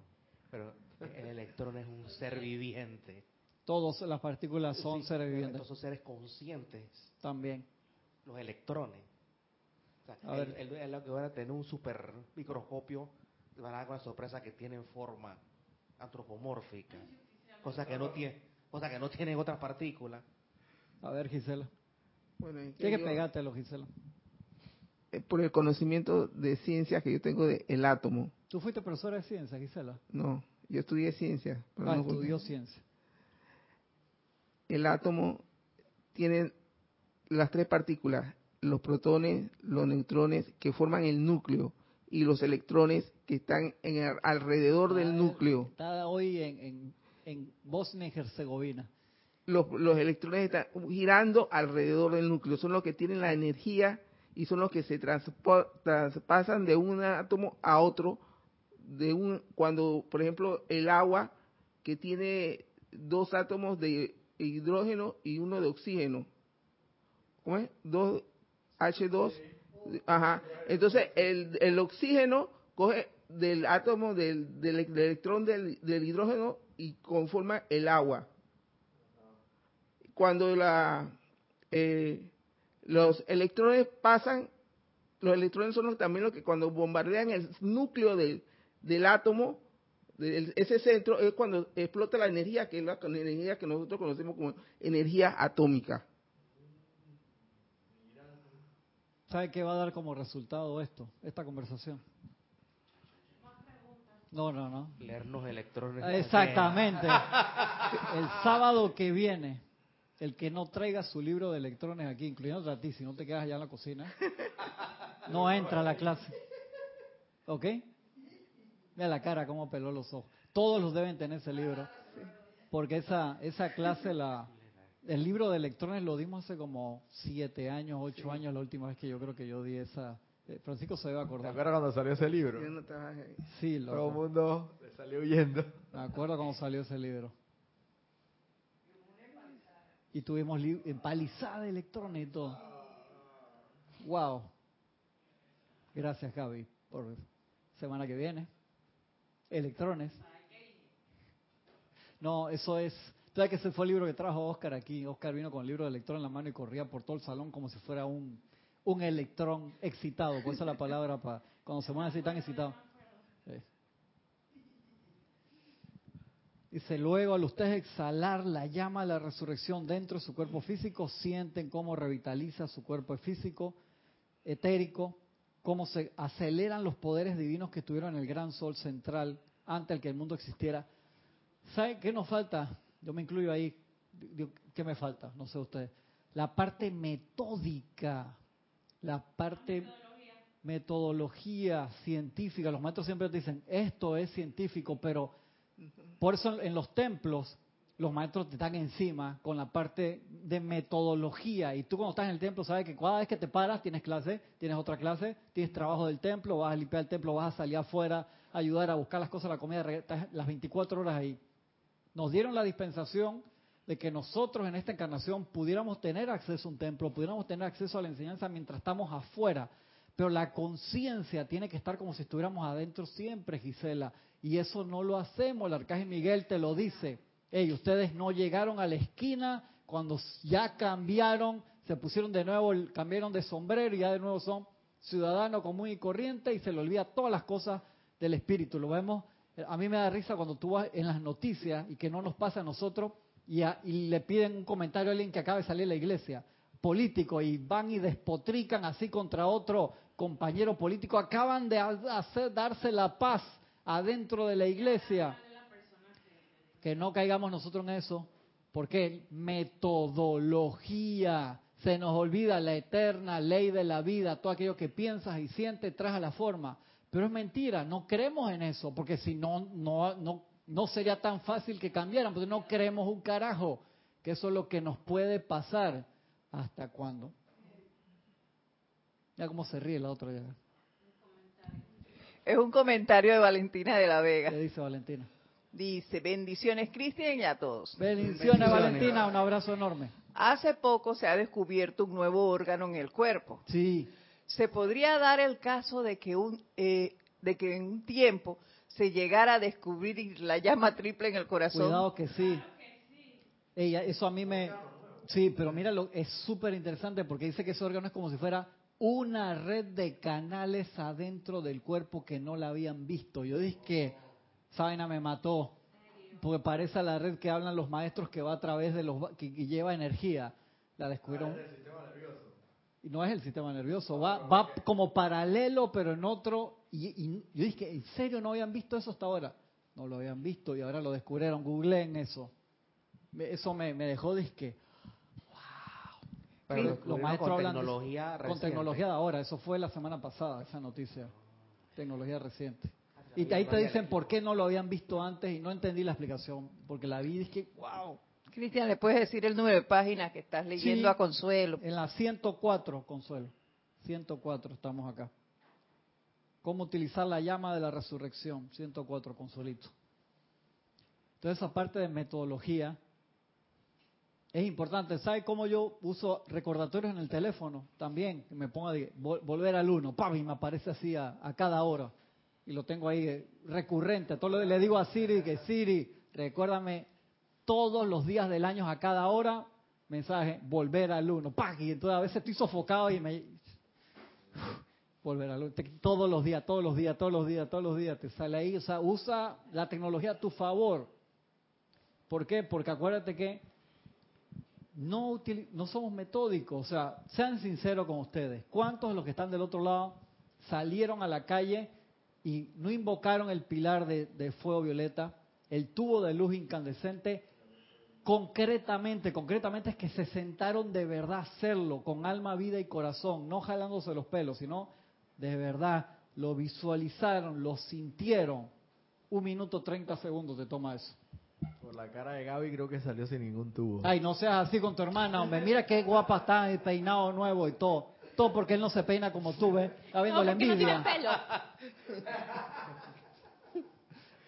Pero el electrón es un ser viviente. Todas las partículas son seres vivientes. Son seres conscientes. También. los electrones. O sea, A él, ver. él- él lo que va a tener un super microscopio, van a dar con la sorpresa que tienen forma antropomórfica, cosa que no tiene, cosa que no tienen otras partículas. A ver, Gisela. Bueno, es que Tienes que yo- pegártelo, Gisela. eh, por el conocimiento de ciencia que yo tengo del átomo. ¿Tú fuiste profesora de ciencia, Gisela? No, yo estudié ciencia. pero Ah, no estudió ciencia. El átomo tiene las tres partículas, los protones, los neutrones que forman el núcleo y los electrones que están en el- alrededor del núcleo. Está hoy en, en, en Bosnia y Herzegovina. Los, los electrones están girando alrededor del núcleo, son los que tienen la energía y son los que se traspasan de un átomo a otro. De un, cuando, por ejemplo, el agua que tiene dos átomos de hidrógeno y uno de oxígeno. ¿Cómo es? Dos H2. Ajá. Entonces, el, el oxígeno coge del átomo del, del, del electrón del, del hidrógeno y conforma el agua. Cuando la, eh, los electrones pasan, los electrones son los- también los que cuando bombardean el núcleo del, del átomo, ese centro, es cuando explota la energía, que es la energía que nosotros conocemos como energía atómica. ¿Sabe qué va a dar como resultado esto, esta conversación? No, no, no. Leernos electrones. Exactamente. El sábado que viene, el que no traiga su libro de electrones aquí, incluyendo a ti, si no te quedas allá en la cocina, no entra a la clase. ¿Ok? Mira la cara, cómo peló los ojos. Todos los deben tener ese libro. Porque esa, esa clase, la, el libro de electrones lo dimos hace como siete años, ocho años, la última vez que yo creo que yo di esa. eh, Francisco se debe ¿Te acordar. acuerdas cuando salió ese libro? Yo no estaba ahí. Sí, Todo el mundo le salió huyendo. Me acuerdo cuando salió ese libro. Y tuvimos li- empalizada de electrones y todo. Wow. Gracias, Gaby, por semana que viene. Electrones. No, eso es. ¿Sabes que ese fue el libro que trajo Oscar aquí? Oscar vino con el libro de electrón en la mano y corría por todo el salón como si fuera un, un electrón excitado. Por eso la palabra para cuando se mueven así tan excitado. Sí. Dice, luego al ustedes exhalar la llama de la resurrección dentro de su cuerpo físico, sienten cómo revitaliza su cuerpo físico, etérico, cómo se aceleran los poderes divinos que estuvieron en el gran sol central antes de que el mundo existiera. ¿Sabe qué nos falta? Yo me incluyo ahí. ¿Qué me falta? No sé ustedes. La parte metódica, la parte metodología científica. Los maestros siempre dicen, esto es científico, pero por eso en los templos los maestros te están encima con la parte de metodología. Y tú cuando estás en el templo sabes que cada vez que te paras tienes clase, tienes otra clase, tienes trabajo del templo, vas a limpiar el templo, vas a salir afuera, a ayudar a buscar las cosas, la comida, estás las 24 horas ahí. Nos dieron la dispensación de que nosotros en esta encarnación pudiéramos tener acceso a un templo, pudiéramos tener acceso a la enseñanza mientras estamos afuera. Pero la conciencia tiene que estar como si estuviéramos adentro siempre, Gisela. Y eso no lo hacemos. El arcángel Miguel te lo dice. Hey, ustedes no llegaron a la esquina cuando ya cambiaron, se pusieron de nuevo, cambiaron de sombrero y ya de nuevo son ciudadanos común y corriente y se le olvida todas las cosas del espíritu. Lo vemos, a mí me da risa cuando tú vas en las noticias y que no nos pasa a nosotros y, a- y le piden un comentario a alguien que acaba de salir de la iglesia, político, y van y despotrican así contra otro compañero político, acaban de ha- hacer, darse la paz adentro de la iglesia. Que no caigamos nosotros en eso, porque metodología, se nos olvida la eterna ley de la vida, todo aquello que piensas y sientes traes a la forma. Pero es mentira, no creemos en eso, porque si no, no, no, no sería tan fácil que cambiaran, porque no creemos un carajo, que eso es lo que nos puede pasar. ¿Hasta cuándo? Ya como se ríe la otra ya. Es un comentario de Valentina de la Vega. ¿Qué dice Valentina? Dice, bendiciones Cristian y a todos. Bendiciones Valentina, un abrazo enorme. Hace poco se ha descubierto un nuevo órgano en el cuerpo. Sí, Se podría dar el caso de que, un, eh, de que en un tiempo se llegara a descubrir la llama triple en el corazón. Cuidado que sí. Ella, eso a mí me, Sí, pero mira, lo, es súper interesante porque dice que ese órgano es como si fuera una red de canales adentro del cuerpo que no la habían visto. Yo dije que esa me mató, porque parece a la red que hablan los maestros que va a través de los que, lleva energía. La descubrieron. Y no es el sistema nervioso, va, va como paralelo, pero en otro. Y, yo dije, ¿en serio no habían visto eso hasta ahora? No lo habían visto y ahora lo descubrieron. Google en eso. Eso me, me dejó disque. Pero los maestros con tecnología con tecnología de ahora. Eso fue la semana pasada, esa noticia. Tecnología reciente. Y ahí te dicen por qué no lo habían visto antes y no entendí la explicación. Porque la vi y dije, wow. Cristian, ¿le puedes decir el número de páginas que estás leyendo a Consuelo? En la 104, Consuelo. 104 estamos acá. ¿Cómo utilizar la llama de la resurrección? 104, Consuelito. Entonces, esa parte de metodología es importante. ¿Sabe cómo yo uso recordatorios en el teléfono? También, me pongo a volver al uno, ¡pam! y me aparece así a, cada hora. Y lo tengo ahí eh, recurrente. Todo le digo a Siri que Siri, recuérdame todos los días del año a cada hora, mensaje, volver al uno, ¡pam! Y entonces a veces estoy sofocado y me... volver al uno. Todos los días, todos los días, todos los días, todos los días te sale ahí. O sea, usa la tecnología a tu favor. ¿Por qué? Porque acuérdate que no, no somos metódicos, o sea, sean sinceros con ustedes. ¿Cuántos de los que están del otro lado salieron a la calle y no invocaron el pilar de, de fuego violeta, el tubo de luz incandescente? Concretamente, concretamente es que se sentaron de verdad a hacerlo, con alma, vida y corazón, no jalándose los pelos, sino de verdad lo visualizaron, lo sintieron. Un minuto treinta segundos te toma eso. Por la cara de Gaby creo que salió sin ningún tubo. Ay, no seas así con tu hermana, hombre. Mira qué guapa está, el peinado nuevo y todo. Todo porque él no se peina como tú, ¿ves? Está viendo la envidia. No pelo.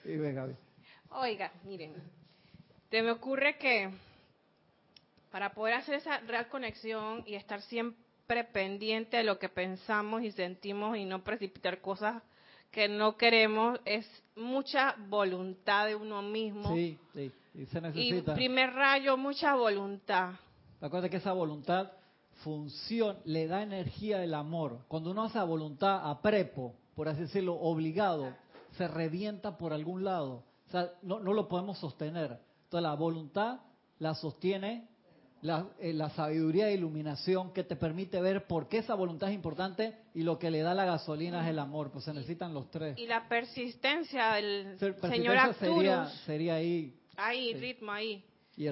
y ve, Gaby. Oiga, miren. Te me ocurre que para poder hacer esa real conexión y estar siempre pendiente de lo que pensamos y sentimos y no precipitar cosas que no queremos es mucha voluntad de uno mismo. Sí, sí, y se necesita. Y primer rayo, mucha voluntad. Acuérdate que esa voluntad funciona, le da energía el amor. Cuando uno hace voluntad a prepo, por así decirlo, obligado, se revienta por algún lado. O sea, no, no lo podemos sostener. Entonces la voluntad la sostiene la, eh, la, sabiduría e iluminación que te permite ver por qué esa voluntad es importante y lo que le da la gasolina es el amor, pues se necesitan los tres. Y la persistencia del señor Arturus. Sería, sería ahí. Ahí, ritmo ahí.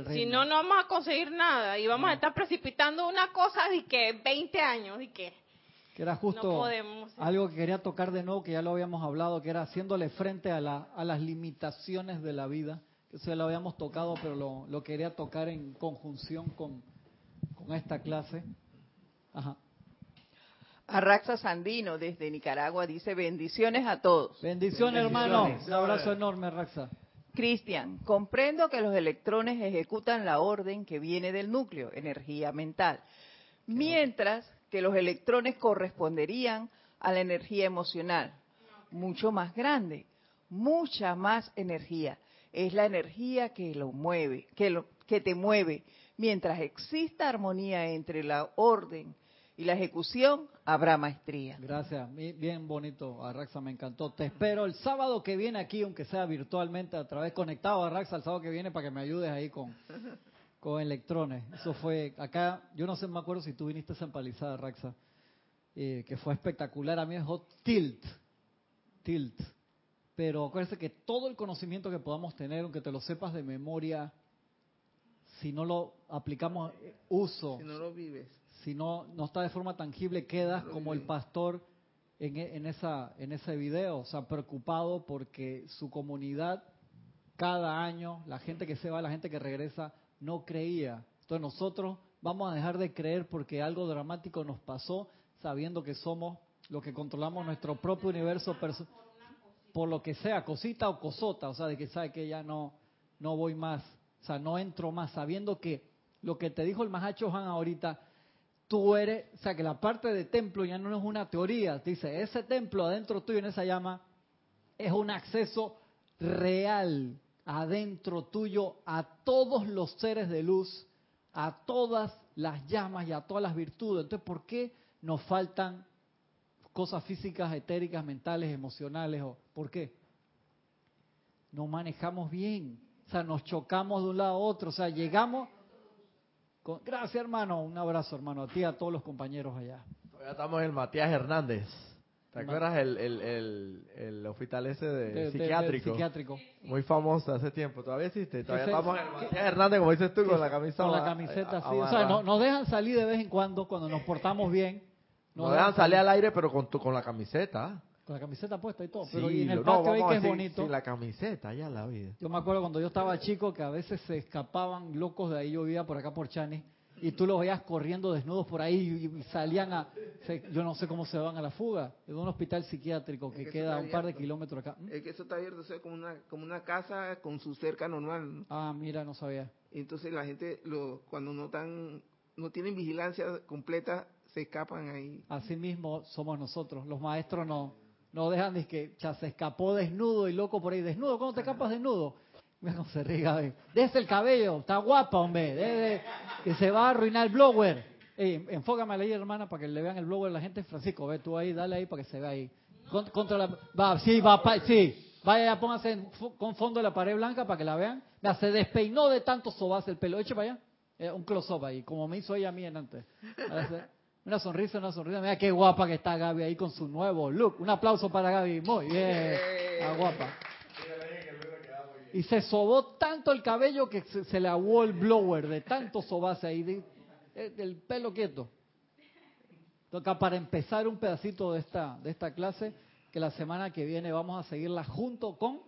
Si no, no vamos a conseguir nada y vamos a estar precipitando una cosa de que 20 años y que... Que era justo algo que quería tocar de nuevo, que ya lo habíamos hablado, que era haciéndole frente a, la, a las limitaciones de la vida eso ya lo habíamos tocado, pero lo, quería tocar en conjunción con, esta clase. Ajá. Arraxa Sandino desde Nicaragua dice bendiciones a todos. Bendiciones, hermano. Un abrazo enorme, Arraxa. Cristian, comprendo que los electrones ejecutan la orden que viene del núcleo, energía mental, mientras que los electrones corresponderían a la energía emocional, mucho más grande, mucha más energía es la energía que lo mueve, que, lo, que te mueve. Mientras exista armonía entre la orden y la ejecución, habrá maestría. Gracias, bien bonito, Arraxa, me encantó. Te espero el sábado que viene aquí, aunque sea virtualmente, a través conectado, Arraxa, el sábado que viene para que me ayudes ahí con, con electrones. Eso fue acá, yo no sé, me acuerdo si tú viniste a empalizada, Arraxa, eh, que fue espectacular. A mí es hot tilt, tilt pero acuérdense que todo el conocimiento que podamos tener, aunque te lo sepas de memoria, si no lo aplicamos eh, uso, si no lo vives, si no, no está de forma tangible, quedas como el pastor en, e, en, esa, en ese video, o sea, preocupado porque su comunidad, cada año, la gente que se va, la gente que regresa, no creía. Entonces nosotros vamos a dejar de creer porque algo dramático nos pasó, sabiendo que somos los que controlamos nuestro propio universo por lo que sea, cosita o cosota, o sea, de que sabe que ya no, no voy más, o sea, no entro más, sabiendo que lo que te dijo el Mahacho Han ahorita, tú eres, o sea, que la parte de templo ya no es una teoría, dice, ese templo adentro tuyo en esa llama es un acceso real adentro tuyo a todos los seres de luz a todas las llamas y a todas las virtudes. Entonces, ¿por qué nos faltan cosas físicas, etéricas, mentales, emocionales? ¿O ¿Por qué? No manejamos bien. O sea, nos chocamos de un lado a otro. O sea, llegamos... Con... Gracias, hermano. Un abrazo, hermano. A ti y a todos los compañeros allá. Todavía estamos en el Matías Hernández. ¿Te acuerdas el, el, el, el hospital ese de, De- de- de- psiquiátrico? psiquiátrico. Muy famoso hace tiempo. Todavía existe. Todavía Ese- estamos en el Matías Hernández, como dices tú, con la camisa Con la camiseta, sí. O sea, no- nos dejan salir de vez en cuando cuando nos portamos bien. Nos dejan salir al aire, pero con, tu, con la camiseta. Con la camiseta puesta y todo. Pero Sí, y en el patio no, ahí que es decir, bonito. Sin la camiseta, ya la vida. Yo me acuerdo cuando yo estaba chico que a veces se escapaban locos de ahí, yo vivía por acá por Chani, y tú los veías corriendo desnudos por ahí y, salían a, se- yo no sé cómo se van a la fuga, de un hospital psiquiátrico que Es que queda a un par de kilómetros acá. ¿Mm? Es que eso está abierto, o sea, como una, como una casa con su cerca normal. ¿no? Ah, mira, no sabía. Entonces la gente, lo, cuando no tan, no tienen vigilancia completa, se escapan ahí. Así mismo somos nosotros, los maestros no, no dejan de que ya se escapó desnudo y loco por ahí, desnudo, ¿cómo te escapas desnudo? Mira cómo se ríe, Gaby. Déjese el cabello, está guapa, hombre. Que se va a arruinar el blower. Ey, enfócame ahí, hermana, para que le vean el blower a la gente. Francisco, ve tú ahí, dale ahí para que se vea ahí. Con- contra la, va, sí, va, pa- sí. Vaya, póngase en con fondo de la pared blanca para que la vean. Mira, se despeinó de tanto sobarse el pelo. Eche para allá. Eh, un close-up ahí, como me hizo ella a mí en antes. Una sonrisa, una sonrisa. Mira qué guapa que está Gaby ahí con su nuevo look. Un aplauso para Gaby. Muy bien. Está guapa. Y se sobó tanto el cabello que se, se le aguó el blower de tanto sobarse ahí, de- del pelo quieto. Toca para empezar un pedacito de esta, de esta clase, que la semana que viene vamos a seguirla junto con...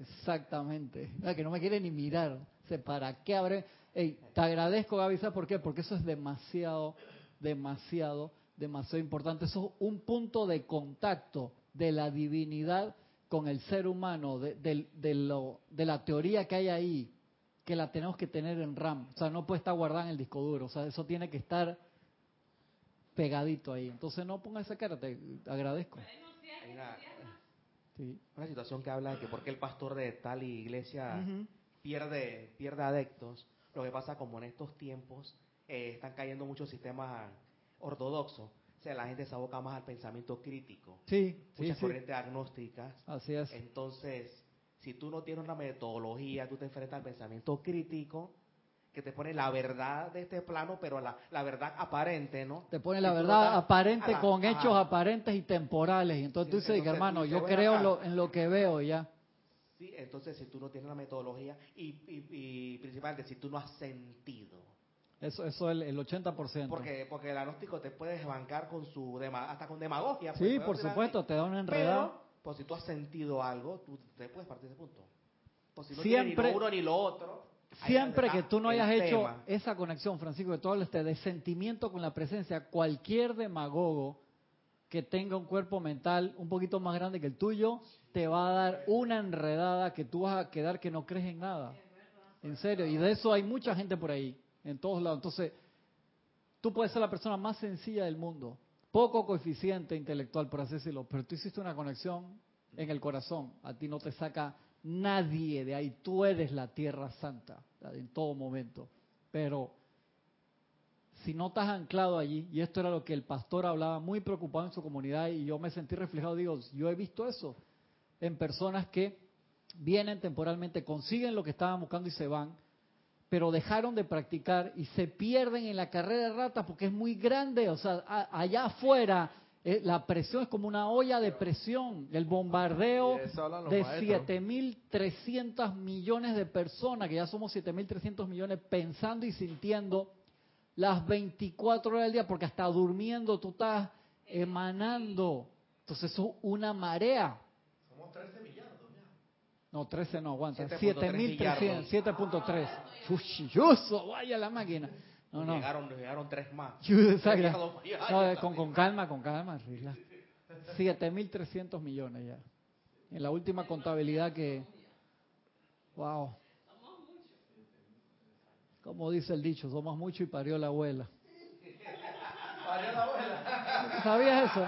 Exactamente. Que no me quiere ni mirar. ¿Para qué abre? Ey, te agradezco, Gaby, ¿sabes por qué? Porque eso es demasiado, demasiado, demasiado importante. Eso es un punto de contacto de la divinidad con el ser humano, de, del- de lo, de la teoría que hay ahí, que la tenemos que tener en RAM. O sea, no puede estar guardada en el disco duro. O sea, eso tiene que estar pegadito ahí. Entonces, no ponga esa cara, te agradezco. Hay una, Sí. una situación que habla de que por qué el pastor de tal iglesia pierde, pierde adeptos. Lo que pasa como en estos tiempos eh, están cayendo muchos sistemas ortodoxos. O sea, la gente se aboca más al pensamiento crítico. Sí, sí, Muchas sí. corrientes agnósticas. Así es. Entonces, si tú no tienes una metodología, tú te enfrentas al pensamiento crítico, que te pone la verdad de este plano, pero la, la verdad aparente, ¿no? Te pone la tú verdad aparente la- con ajá. hechos aparentes y temporales. Y entonces tú Sí, dices, entonces, hermano, yo "Ven creo acá". en lo, en lo que veo ya. Sí, entonces si tú no tienes la metodología y, y, y principalmente si tú no has sentido, Eso eso es el, el 80%. porque porque el agnóstico te puede bancar con su hasta con demagogia. pues, sí, por supuesto, te da una Pero, enredada. pues si tú has sentido algo, tú te puedes partir de ese punto. Pues si no Siempre- ni lo uno ni lo otro, Siempre que tú no hayas hecho tema. esa conexión, Francisco, que tú hablas de sentimiento con la presencia, cualquier demagogo que tenga un cuerpo mental un poquito más grande que el tuyo, te va a dar una enredada que tú vas a quedar que no crees en nada. En serio, y de eso hay mucha gente por ahí, en todos lados. Entonces, tú puedes ser la persona más sencilla del mundo, poco coeficiente intelectual, por así decirlo, pero tú hiciste una conexión en el corazón. A ti no te saca nadie de ahí. Tú eres la tierra santa en todo momento. Pero si no estás anclado allí, y esto era lo que el pastor hablaba, muy preocupado en su comunidad, y yo me sentí reflejado, digo, yo he visto eso en personas que vienen temporalmente, consiguen lo que estaban buscando y se van, pero dejaron de practicar y se pierden en la carrera de ratas porque es muy grande, o sea, a- allá afuera eh, la presión es como una olla de presión, el bombardeo de eso hablan los de maestros. 7.300 millones de personas, que ya somos 7.300 millones, pensando y sintiendo las 24 horas del día, porque hasta durmiendo tú estás emanando. Entonces eso es una marea. No, 13 no, aguanta. 7.3 7.300, 7.3. Chuchilloso, vaya la máquina. No, no. Llegaron, llegaron tres más. Exacto. No, millardos. con, con calma, con calma, relax. 7.300 millones ya. En la última contabilidad que... Wow. Como dice el dicho, somos mucho y parió la abuela. ¿Sabías eso?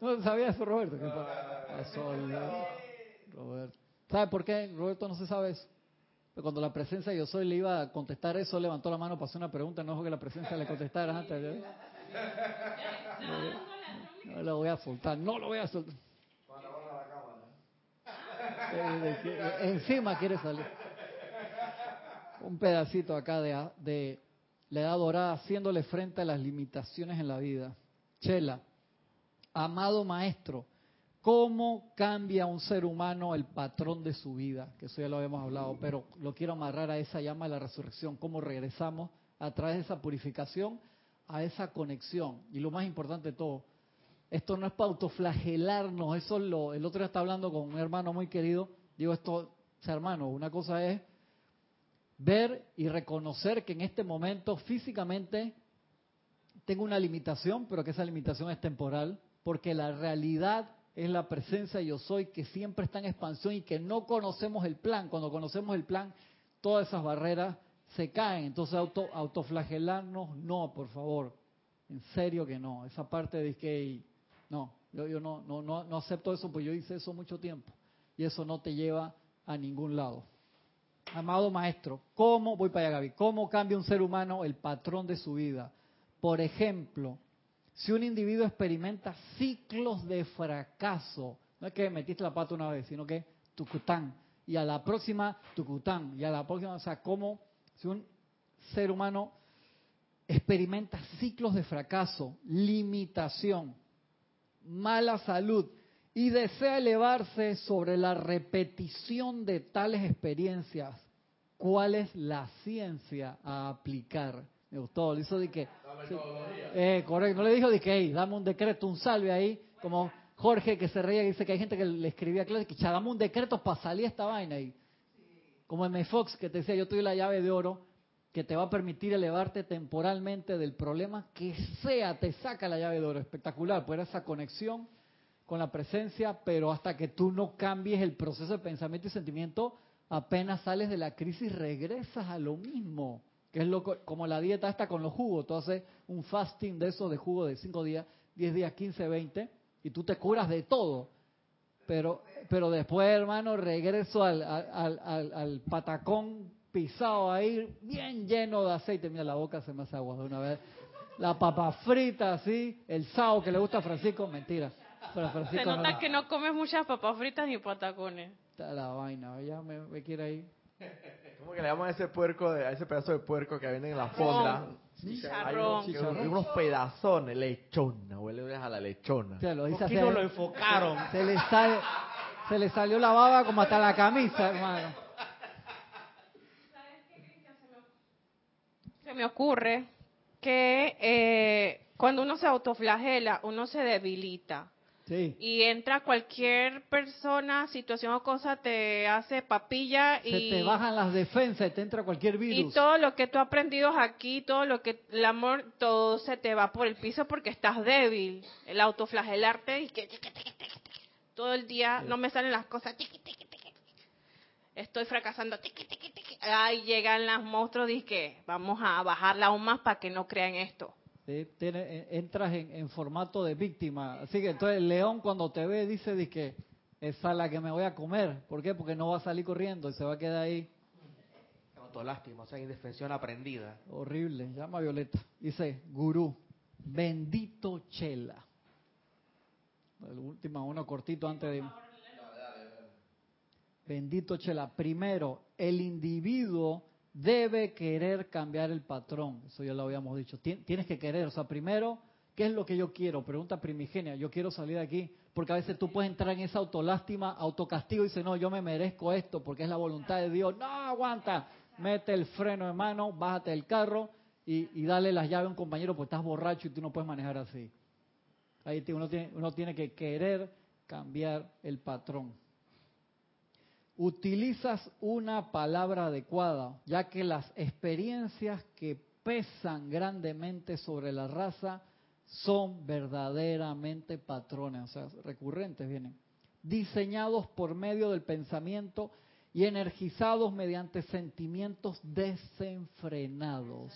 ¿No sabías eso, Roberto? ¿Qué pa- Eso, Roberto. ¿Sabe por qué Roberto no se sabe eso? Cuando la presencia yo soy le iba a contestar eso, levantó la mano para hacer una pregunta, no dejó que la presencia le contestara antes. No lo voy a soltar, no lo voy a soltar. Encima quiere salir. Un pedacito acá de, de la edad dorada haciéndole frente a las limitaciones en la vida. Chela, amado maestro, ¿cómo cambia un ser humano el patrón de su vida? Que eso ya lo habíamos hablado, pero lo quiero amarrar a esa llama de la resurrección. ¿Cómo regresamos a través de esa purificación a esa conexión? Y lo más importante de todo, esto no es para autoflagelarnos, eso lo, el otro está hablando con un hermano muy querido, digo esto, hermano, una cosa es ver y reconocer que en este momento físicamente tengo una limitación, pero que esa limitación es temporal, porque la realidad es la presencia yo soy que siempre está en expansión y que no conocemos el plan. Cuando conocemos el plan, todas esas barreras se caen. Entonces, auto, autoflagelarnos, no, por favor. En serio que no. Esa parte de que no, yo, yo no, no, no, no acepto eso, pues yo hice eso mucho tiempo. Y eso no te lleva a ningún lado. Amado maestro, ¿cómo, voy para allá Gaby, cómo cambia un ser humano el patrón de su vida? Por ejemplo, si un individuo experimenta ciclos de fracaso, no es que metiste la pata una vez, sino que tucután, y a la próxima tucután, y a la próxima, o sea, cómo si un ser humano experimenta ciclos de fracaso, limitación, mala salud y desea elevarse sobre la repetición de tales experiencias, ¿cuál es la ciencia a aplicar? Me gustó, le hizo de que... Eh, correcto, no le dijo de que, hey, dame un decreto, un salve ahí, como Jorge que se reía y dice que hay gente que le escribía clases que dame un decreto para salir esta vaina ahí. Como M. Fox que te decía, yo tuve la llave de oro, que te va a permitir elevarte temporalmente del problema que sea, te saca la llave de oro. Espectacular, pues esa conexión con la presencia, pero hasta que tú no cambies el proceso de pensamiento y sentimiento, apenas sales de la crisis regresas a lo mismo, que es lo, como la dieta está con los jugos. Tú haces un fasting de esos de jugo de 5 días, 10 días, 15, 20, y tú te curas de todo. Pero, pero después, hermano, regreso al, al, al, al patacón pisado ahí, bien lleno de aceite. Mira, la boca se me hace agua de una vez. La papa frita, así. El sao que le gusta a Francisco, mentira. Se nota que no comes muchas papas fritas ni patacones. Está la vaina, ya me, me quiere ahí. ¿Cómo que le llaman a ese puerco, a ese pedazo de puerco que venden en la fonda? Chicharrón. Hay unos, pedazones, lechona, huele a la lechona. Se lo, lo enfocaron. Se le, sale, se le salió la baba como hasta la camisa, hermano. Se me ocurre que eh, cuando uno se autoflagela, uno se debilita. Y entra cualquier persona, situación o cosa, te hace papilla y... Se te bajan las defensas, te entra cualquier virus. Y todo lo que tú has aprendido aquí, todo lo que... El amor, todo se te va por el piso porque estás débil. El autoflagelarte y que... Todo el día no me salen las cosas. Estoy fracasando ahí llegan las monstruos y que vamos a bajarla aún más para que no crean esto. Tiene, entras en, formato de víctima. Así que entonces el león cuando te ve dice de que esa es la que me voy a comer. ¿Por qué? Porque no va a salir corriendo y se va a quedar ahí. lástima, o sea, indefensión aprendida. Horrible, llama Violeta. Dice, gurú, bendito Chela. El último, uno cortito antes de... Bendito Chela. Primero, el individuo debe querer cambiar el patrón. Eso ya lo habíamos dicho. Tienes que querer. O sea, primero, ¿qué es lo que yo quiero? Pregunta primigenia. Yo quiero salir de aquí. Porque a veces tú puedes entrar en esa autolástima, autocastigo y dices, no, yo me merezco esto porque es la voluntad de Dios. No, aguanta. Mete el freno de mano, bájate del carro y, dale las llaves a un compañero porque estás borracho y tú no puedes manejar así. Ahí uno tiene, uno tiene que querer cambiar el patrón utilizas una palabra adecuada, ya que las experiencias que pesan grandemente sobre la raza son verdaderamente patrones, o sea, recurrentes vienen, diseñados por medio del pensamiento y energizados mediante sentimientos desenfrenados.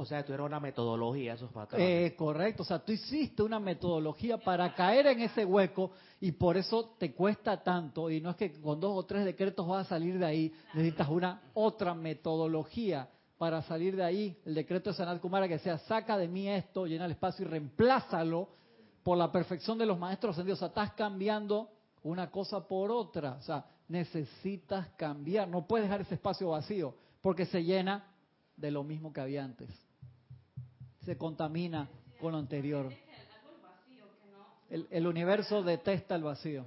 O sea, tú eras una metodología, esos patrones. Eh, correcto, o sea, tú hiciste una metodología para caer en ese hueco y por eso te cuesta tanto. Y no es que con dos o tres decretos vas a salir de ahí, necesitas una otra metodología para salir de ahí. El decreto de Sanat Kumara que sea, saca de mí esto, llena el espacio y reemplázalo por la perfección de los maestros ascendidos. O sea, estás cambiando una cosa por otra. O sea, necesitas cambiar. No puedes dejar ese espacio vacío porque se llena de lo mismo que había antes se contamina con lo anterior. El, universo detesta el vacío.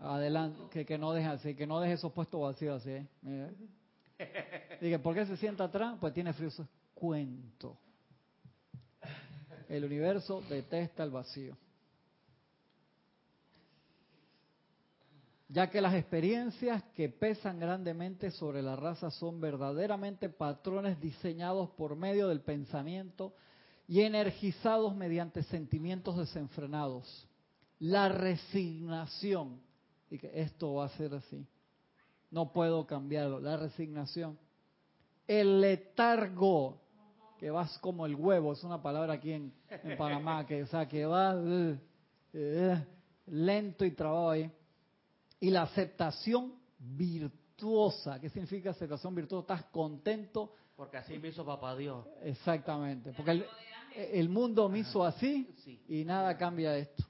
Adelante, que, no deje que no deje esos puestos vacíos así. ¿eh? Dije, ¿por qué se sienta atrás? Pues tiene frío. cuento. El universo detesta el vacío. Ya que las experiencias que pesan grandemente sobre la raza son verdaderamente patrones diseñados por medio del pensamiento y energizados mediante sentimientos desenfrenados. La resignación, y que esto va a ser así, no puedo cambiarlo, la resignación. El letargo, que vas como el huevo, es una palabra aquí en, Panamá, que, o que va uh, uh, lento y trabado ahí y la aceptación virtuosa. ¿Qué significa aceptación virtuosa? Estás contento. Porque así me hizo papá Dios. Exactamente. Porque el, mundo me hizo así y nada cambia esto.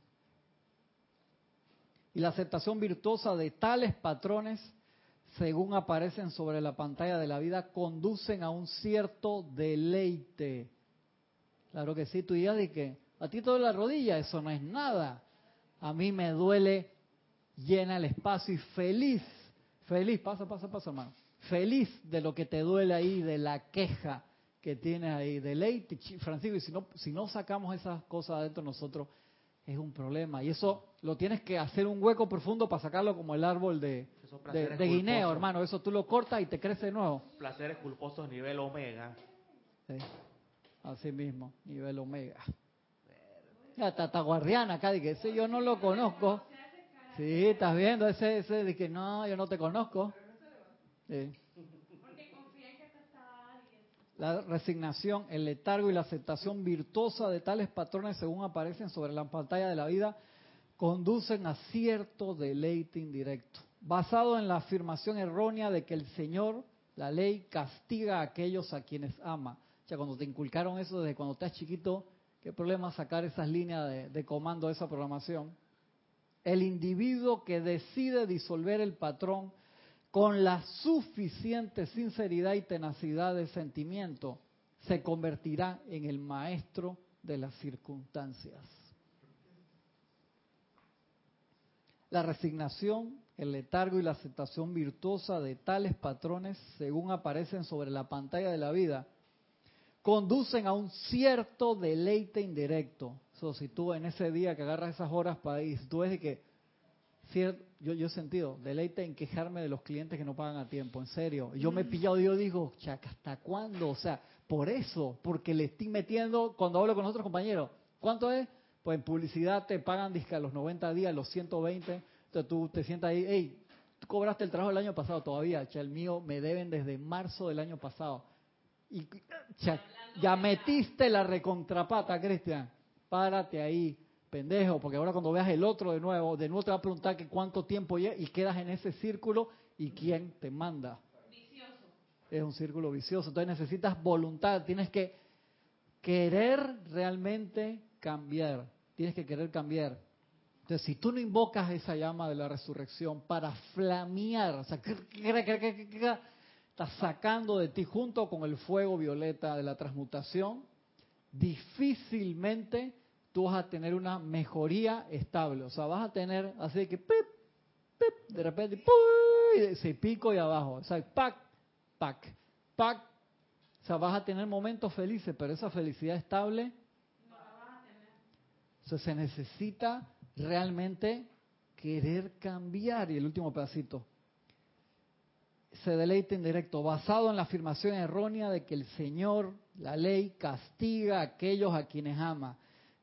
Y la aceptación virtuosa de tales patrones, según aparecen sobre la pantalla de la vida, conducen a un cierto deleite. Claro que sí, tú ya de que a ti toda la rodilla, eso no es nada. A mí me duele llena el espacio y feliz, feliz, pasa, pasa, pasa, hermano, feliz de lo que te duele ahí, de la queja que tienes ahí, de ley, Francisco, y si no, si no sacamos esas cosas adentro de nosotros, es un problema. Y eso lo tienes que hacer un hueco profundo para sacarlo como el árbol de, de, guineo, hermano. Eso tú lo cortas y te crece de nuevo. Placeres culposos nivel omega. así mismo, nivel omega. Ya, Tata Guardiana acá, que ese yo no lo conozco. Sí, estás viendo ese, ese de que no, yo no te conozco. Sí. La resignación, el letargo y la aceptación virtuosa de tales patrones según aparecen sobre la pantalla de la vida conducen a cierto deleite indirecto, basado en la afirmación errónea de que el Señor, la ley, castiga a aquellos a quienes ama. O sea, cuando te inculcaron eso desde cuando estás chiquito, qué problema sacar esas líneas de, de comando de esa programación el individuo que decide disolver el patrón con la suficiente sinceridad y tenacidad de sentimiento, se convertirá en el maestro de las circunstancias. La resignación, el letargo y la aceptación virtuosa de tales patrones, según aparecen sobre la pantalla de la vida, conducen a un cierto deleite indirecto. So, si tú en ese día que agarras esas horas para ir, tú ves que cierto, yo, yo he sentido deleite en quejarme de los clientes que no pagan a tiempo, en serio. Yo me he pillado, yo digo, chaca, ¿hasta cuándo? O sea, por eso, porque le estoy metiendo, cuando hablo con otros compañeros, ¿cuánto es? Pues en publicidad te pagan disque a los 90 días, los 120, entonces tú te sientas ahí, hey, tú cobraste el trabajo el año pasado todavía, cha, el mío me deben desde marzo del año pasado. Y ya metiste la recontrapata, Cristian. Párate ahí, pendejo, porque ahora cuando veas el otro de nuevo, de nuevo te va a preguntar que cuánto tiempo ya y quedas en ese círculo y quién te manda. Vicioso. Es un círculo vicioso. Entonces necesitas voluntad, tienes que querer realmente cambiar. Tienes que querer cambiar. Entonces, si tú no invocas esa llama de la resurrección para flamear, o sea, estás sacando de ti junto con el fuego violeta de la transmutación, difícilmente tú vas a tener una mejoría estable. O sea, vas a tener así que pip, pip, de repente se pico y abajo. O sea, pac, pac, pac. O sea, vas a tener momentos felices, pero esa felicidad estable. O sea, se necesita realmente querer cambiar. Y el último pedacito se deleite en directo, basado en la afirmación errónea de que el Señor, la ley, castiga a aquellos a quienes ama.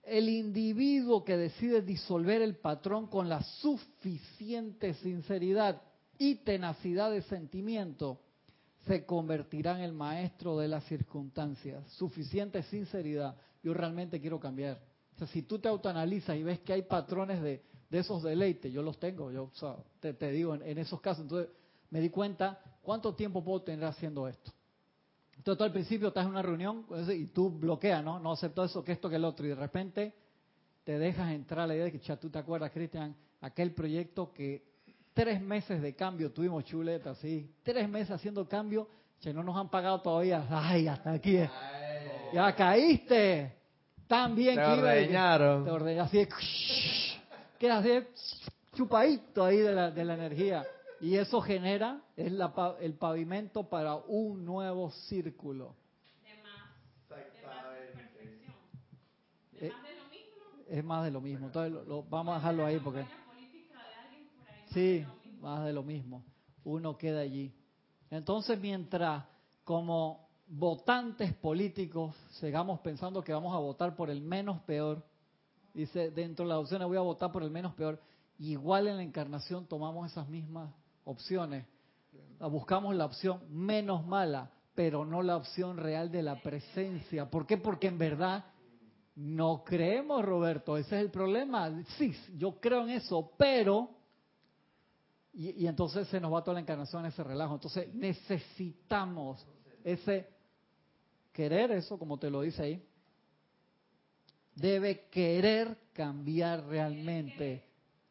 El individuo que decide disolver el patrón con la suficiente sinceridad y tenacidad de sentimiento se convertirá en el maestro de las circunstancias. Suficiente sinceridad. Yo realmente quiero cambiar. O sea, si tú te autoanalizas y ves que hay patrones de, esos deleites, yo los tengo, yo te, digo en, esos casos, entonces me di cuenta cuánto tiempo puedo tener haciendo esto. Entonces tú al principio estás en una reunión pues, y tú bloqueas, ¿no? No acepto eso, que esto, que el otro, y de repente te dejas entrar la idea de que, ya tú te acuerdas, Cristian, aquel proyecto que tres meses de cambio tuvimos chuleta, sí, tres meses haciendo cambio, que no nos han pagado todavía, ay, hasta aquí, ya caíste, tan bien te que ordeñaron. te ordeñaron, así, queda así, chupadito ahí de la, de la energía, y eso genera es la, el pavimento para un nuevo círculo. De más, de perfección. De más es más de lo mismo. Entonces lo, vamos a dejarlo ahí porque... Sí, más de lo mismo. Uno queda allí. Entonces mientras como votantes políticos sigamos pensando que vamos a votar por el menos peor, dice dentro de las opciones voy a votar por el menos peor, igual en la encarnación tomamos esas mismas opciones. Buscamos la opción menos mala, pero no la opción real de la presencia. ¿Por qué? Porque en verdad no creemos, Roberto, ese es el problema. Sí, yo creo en eso, pero... Y, entonces se nos va toda la encarnación en ese relajo. Entonces necesitamos ese querer, eso como te lo dice ahí. Debe querer cambiar realmente,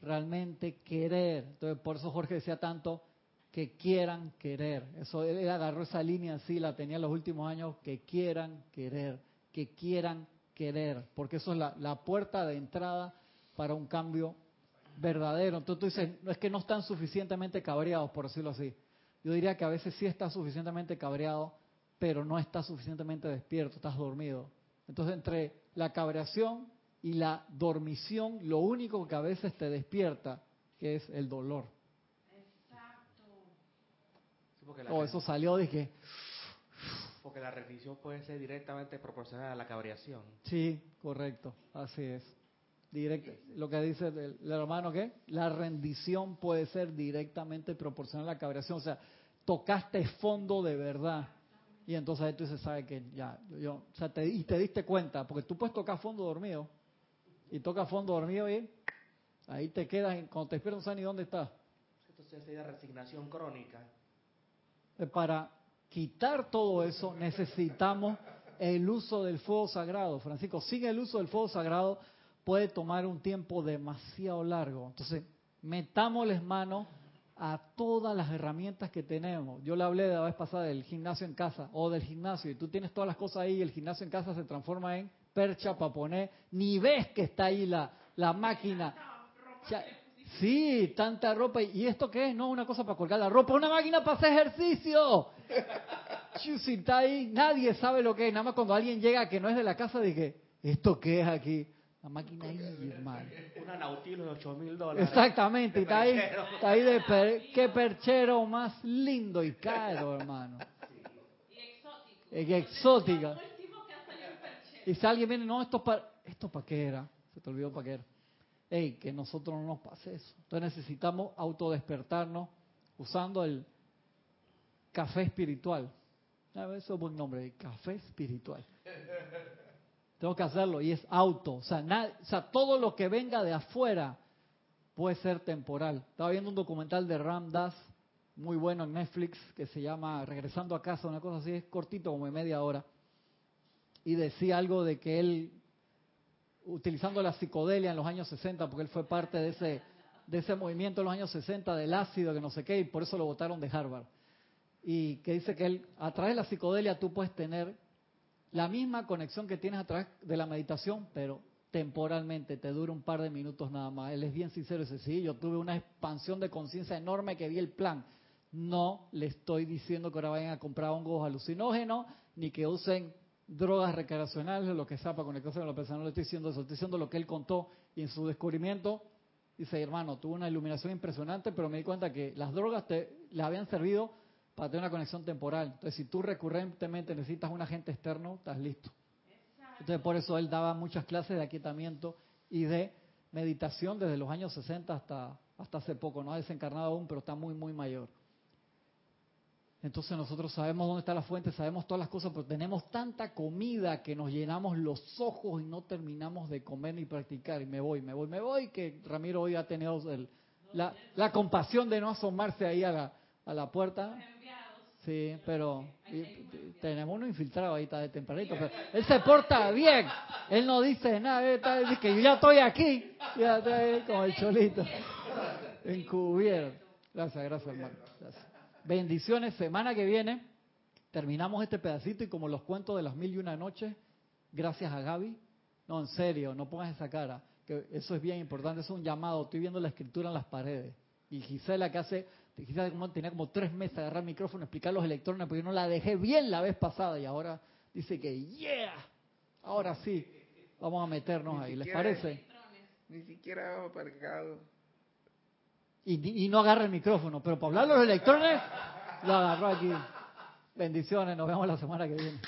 realmente querer. Entonces por eso Jorge decía tanto que quieran querer. Eso él agarró esa línea así, la tenía en los últimos años, que quieran querer, que quieran querer, porque eso es la, puerta de entrada para un cambio verdadero. Entonces tú dices, no es que no están suficientemente cabreados, por decirlo así. Yo diría que a veces sí estás suficientemente cabreado, pero no estás suficientemente despierto, estás dormido. Entonces entre la cabreación y la dormición, lo único que a veces te despierta, que es el dolor. Exacto. oh, eso salió, dije, porque la rendición puede ser directamente proporcional a la cabreación. Sí, correcto, así es. Directo, lo que dice el, hermano, ¿qué? La rendición puede ser directamente proporcional a la cabreación. O sea, tocaste fondo de verdad. Y entonces tú dices, ¿sabe que Ya, yo, o sea, te, y te diste cuenta, porque tú puedes tocar fondo dormido. Y toca fondo dormido y ahí te quedas, cuando te despiertas no sabes ni dónde estás. Entonces sería resignación crónica. Para quitar todo eso, necesitamos el uso del fuego sagrado. Francisco, sin el uso del fuego sagrado puede tomar un tiempo demasiado largo. Entonces, metámosles mano a todas las herramientas que tenemos. Yo le hablé de la vez pasada del gimnasio en casa o del gimnasio y tú tienes todas las cosas ahí y el gimnasio en casa se transforma en percha para poner, ni ves que está ahí la, la máquina. Sí, tanta ropa. ¿Y esto qué es? No, una cosa para colgar la ropa, una máquina para hacer ejercicio. está ahí, nadie sabe lo que es. Nada más cuando alguien llega que no es de la casa, dije, ¿esto qué es aquí? La máquina ahí, hermano. Una Nautilus de 8 mil dólares. Exactamente, está ahí, está ahí de per, qué perchero más lindo y caro, hermano. Y exótico. Y exótica. Y si alguien viene, no, esto para, esto para qué era, se te olvidó para qué era hey, que nosotros no nos pase eso. Entonces necesitamos autodespertarnos usando el café espiritual. Eso es un buen nombre, café espiritual. Tengo que hacerlo y es auto. O sea, o sea, todo lo que venga de afuera puede ser temporal. Estaba viendo un documental de Ram Dass, muy bueno en Netflix, que se llama Regresando a casa, una cosa así, es cortito, como de media hora. Y decía algo de que él utilizando la psicodelia en los años 60, porque él fue parte de ese, de ese movimiento en los años 60 del ácido, que no sé qué, y por eso lo votaron de Harvard. Y que dice que él, a través de la psicodelia tú puedes tener la misma conexión que tienes a través de la meditación, pero temporalmente, te dura un par de minutos nada más. Él es bien sincero, dice, sí, yo tuve una expansión de conciencia enorme que vi el plan. No le estoy diciendo que ahora vayan a comprar hongos alucinógenos, ni que usen drogas recreacionales, lo que sea para conectarse con la persona, no le estoy diciendo eso, estoy diciendo lo que él contó y en su descubrimiento dice, hermano, tuvo una iluminación impresionante, pero me di cuenta que las drogas te, le habían servido para tener una conexión temporal. Entonces, si tú recurrentemente necesitas un agente externo, estás listo. Entonces, por eso él daba muchas clases de aquietamiento y de meditación desde los años 60 hasta, hasta hace poco. No ha desencarnado aún, pero está muy, muy mayor. Entonces nosotros sabemos dónde está la fuente, sabemos todas las cosas, pero tenemos tanta comida que nos llenamos los ojos y no terminamos de comer ni practicar. Y me voy, me voy, me voy, que Ramiro hoy ha tenido la, la, compasión de no asomarse ahí a la, a la puerta. Sí, pero tenemos uno infiltrado ahí está de tempranito. Pero él se porta bien. Él no dice nada. Él dice que yo ya estoy aquí. Ya estoy ahí como el cholito. Encubierto. Gracias, gracias, hermano. Gracias. Bendiciones. Semana que viene terminamos este pedacito y como los cuentos de las mil y una noches, gracias a Gaby. No, en serio, no pongas esa cara. Que eso es bien importante. Es un llamado. Estoy viendo la escritura en las paredes. Y Gisela que hace, Gisela tenía como tres meses agarrar el micrófono, explicar los electrones, porque yo no la dejé bien la vez pasada y ahora dice que, yeah, ahora sí, vamos a meternos ahí. ¿Les parece? Ni siquiera aparcado y, no agarra el micrófono, pero para hablar los electrones lo agarró aquí. Bendiciones, nos vemos la semana que viene.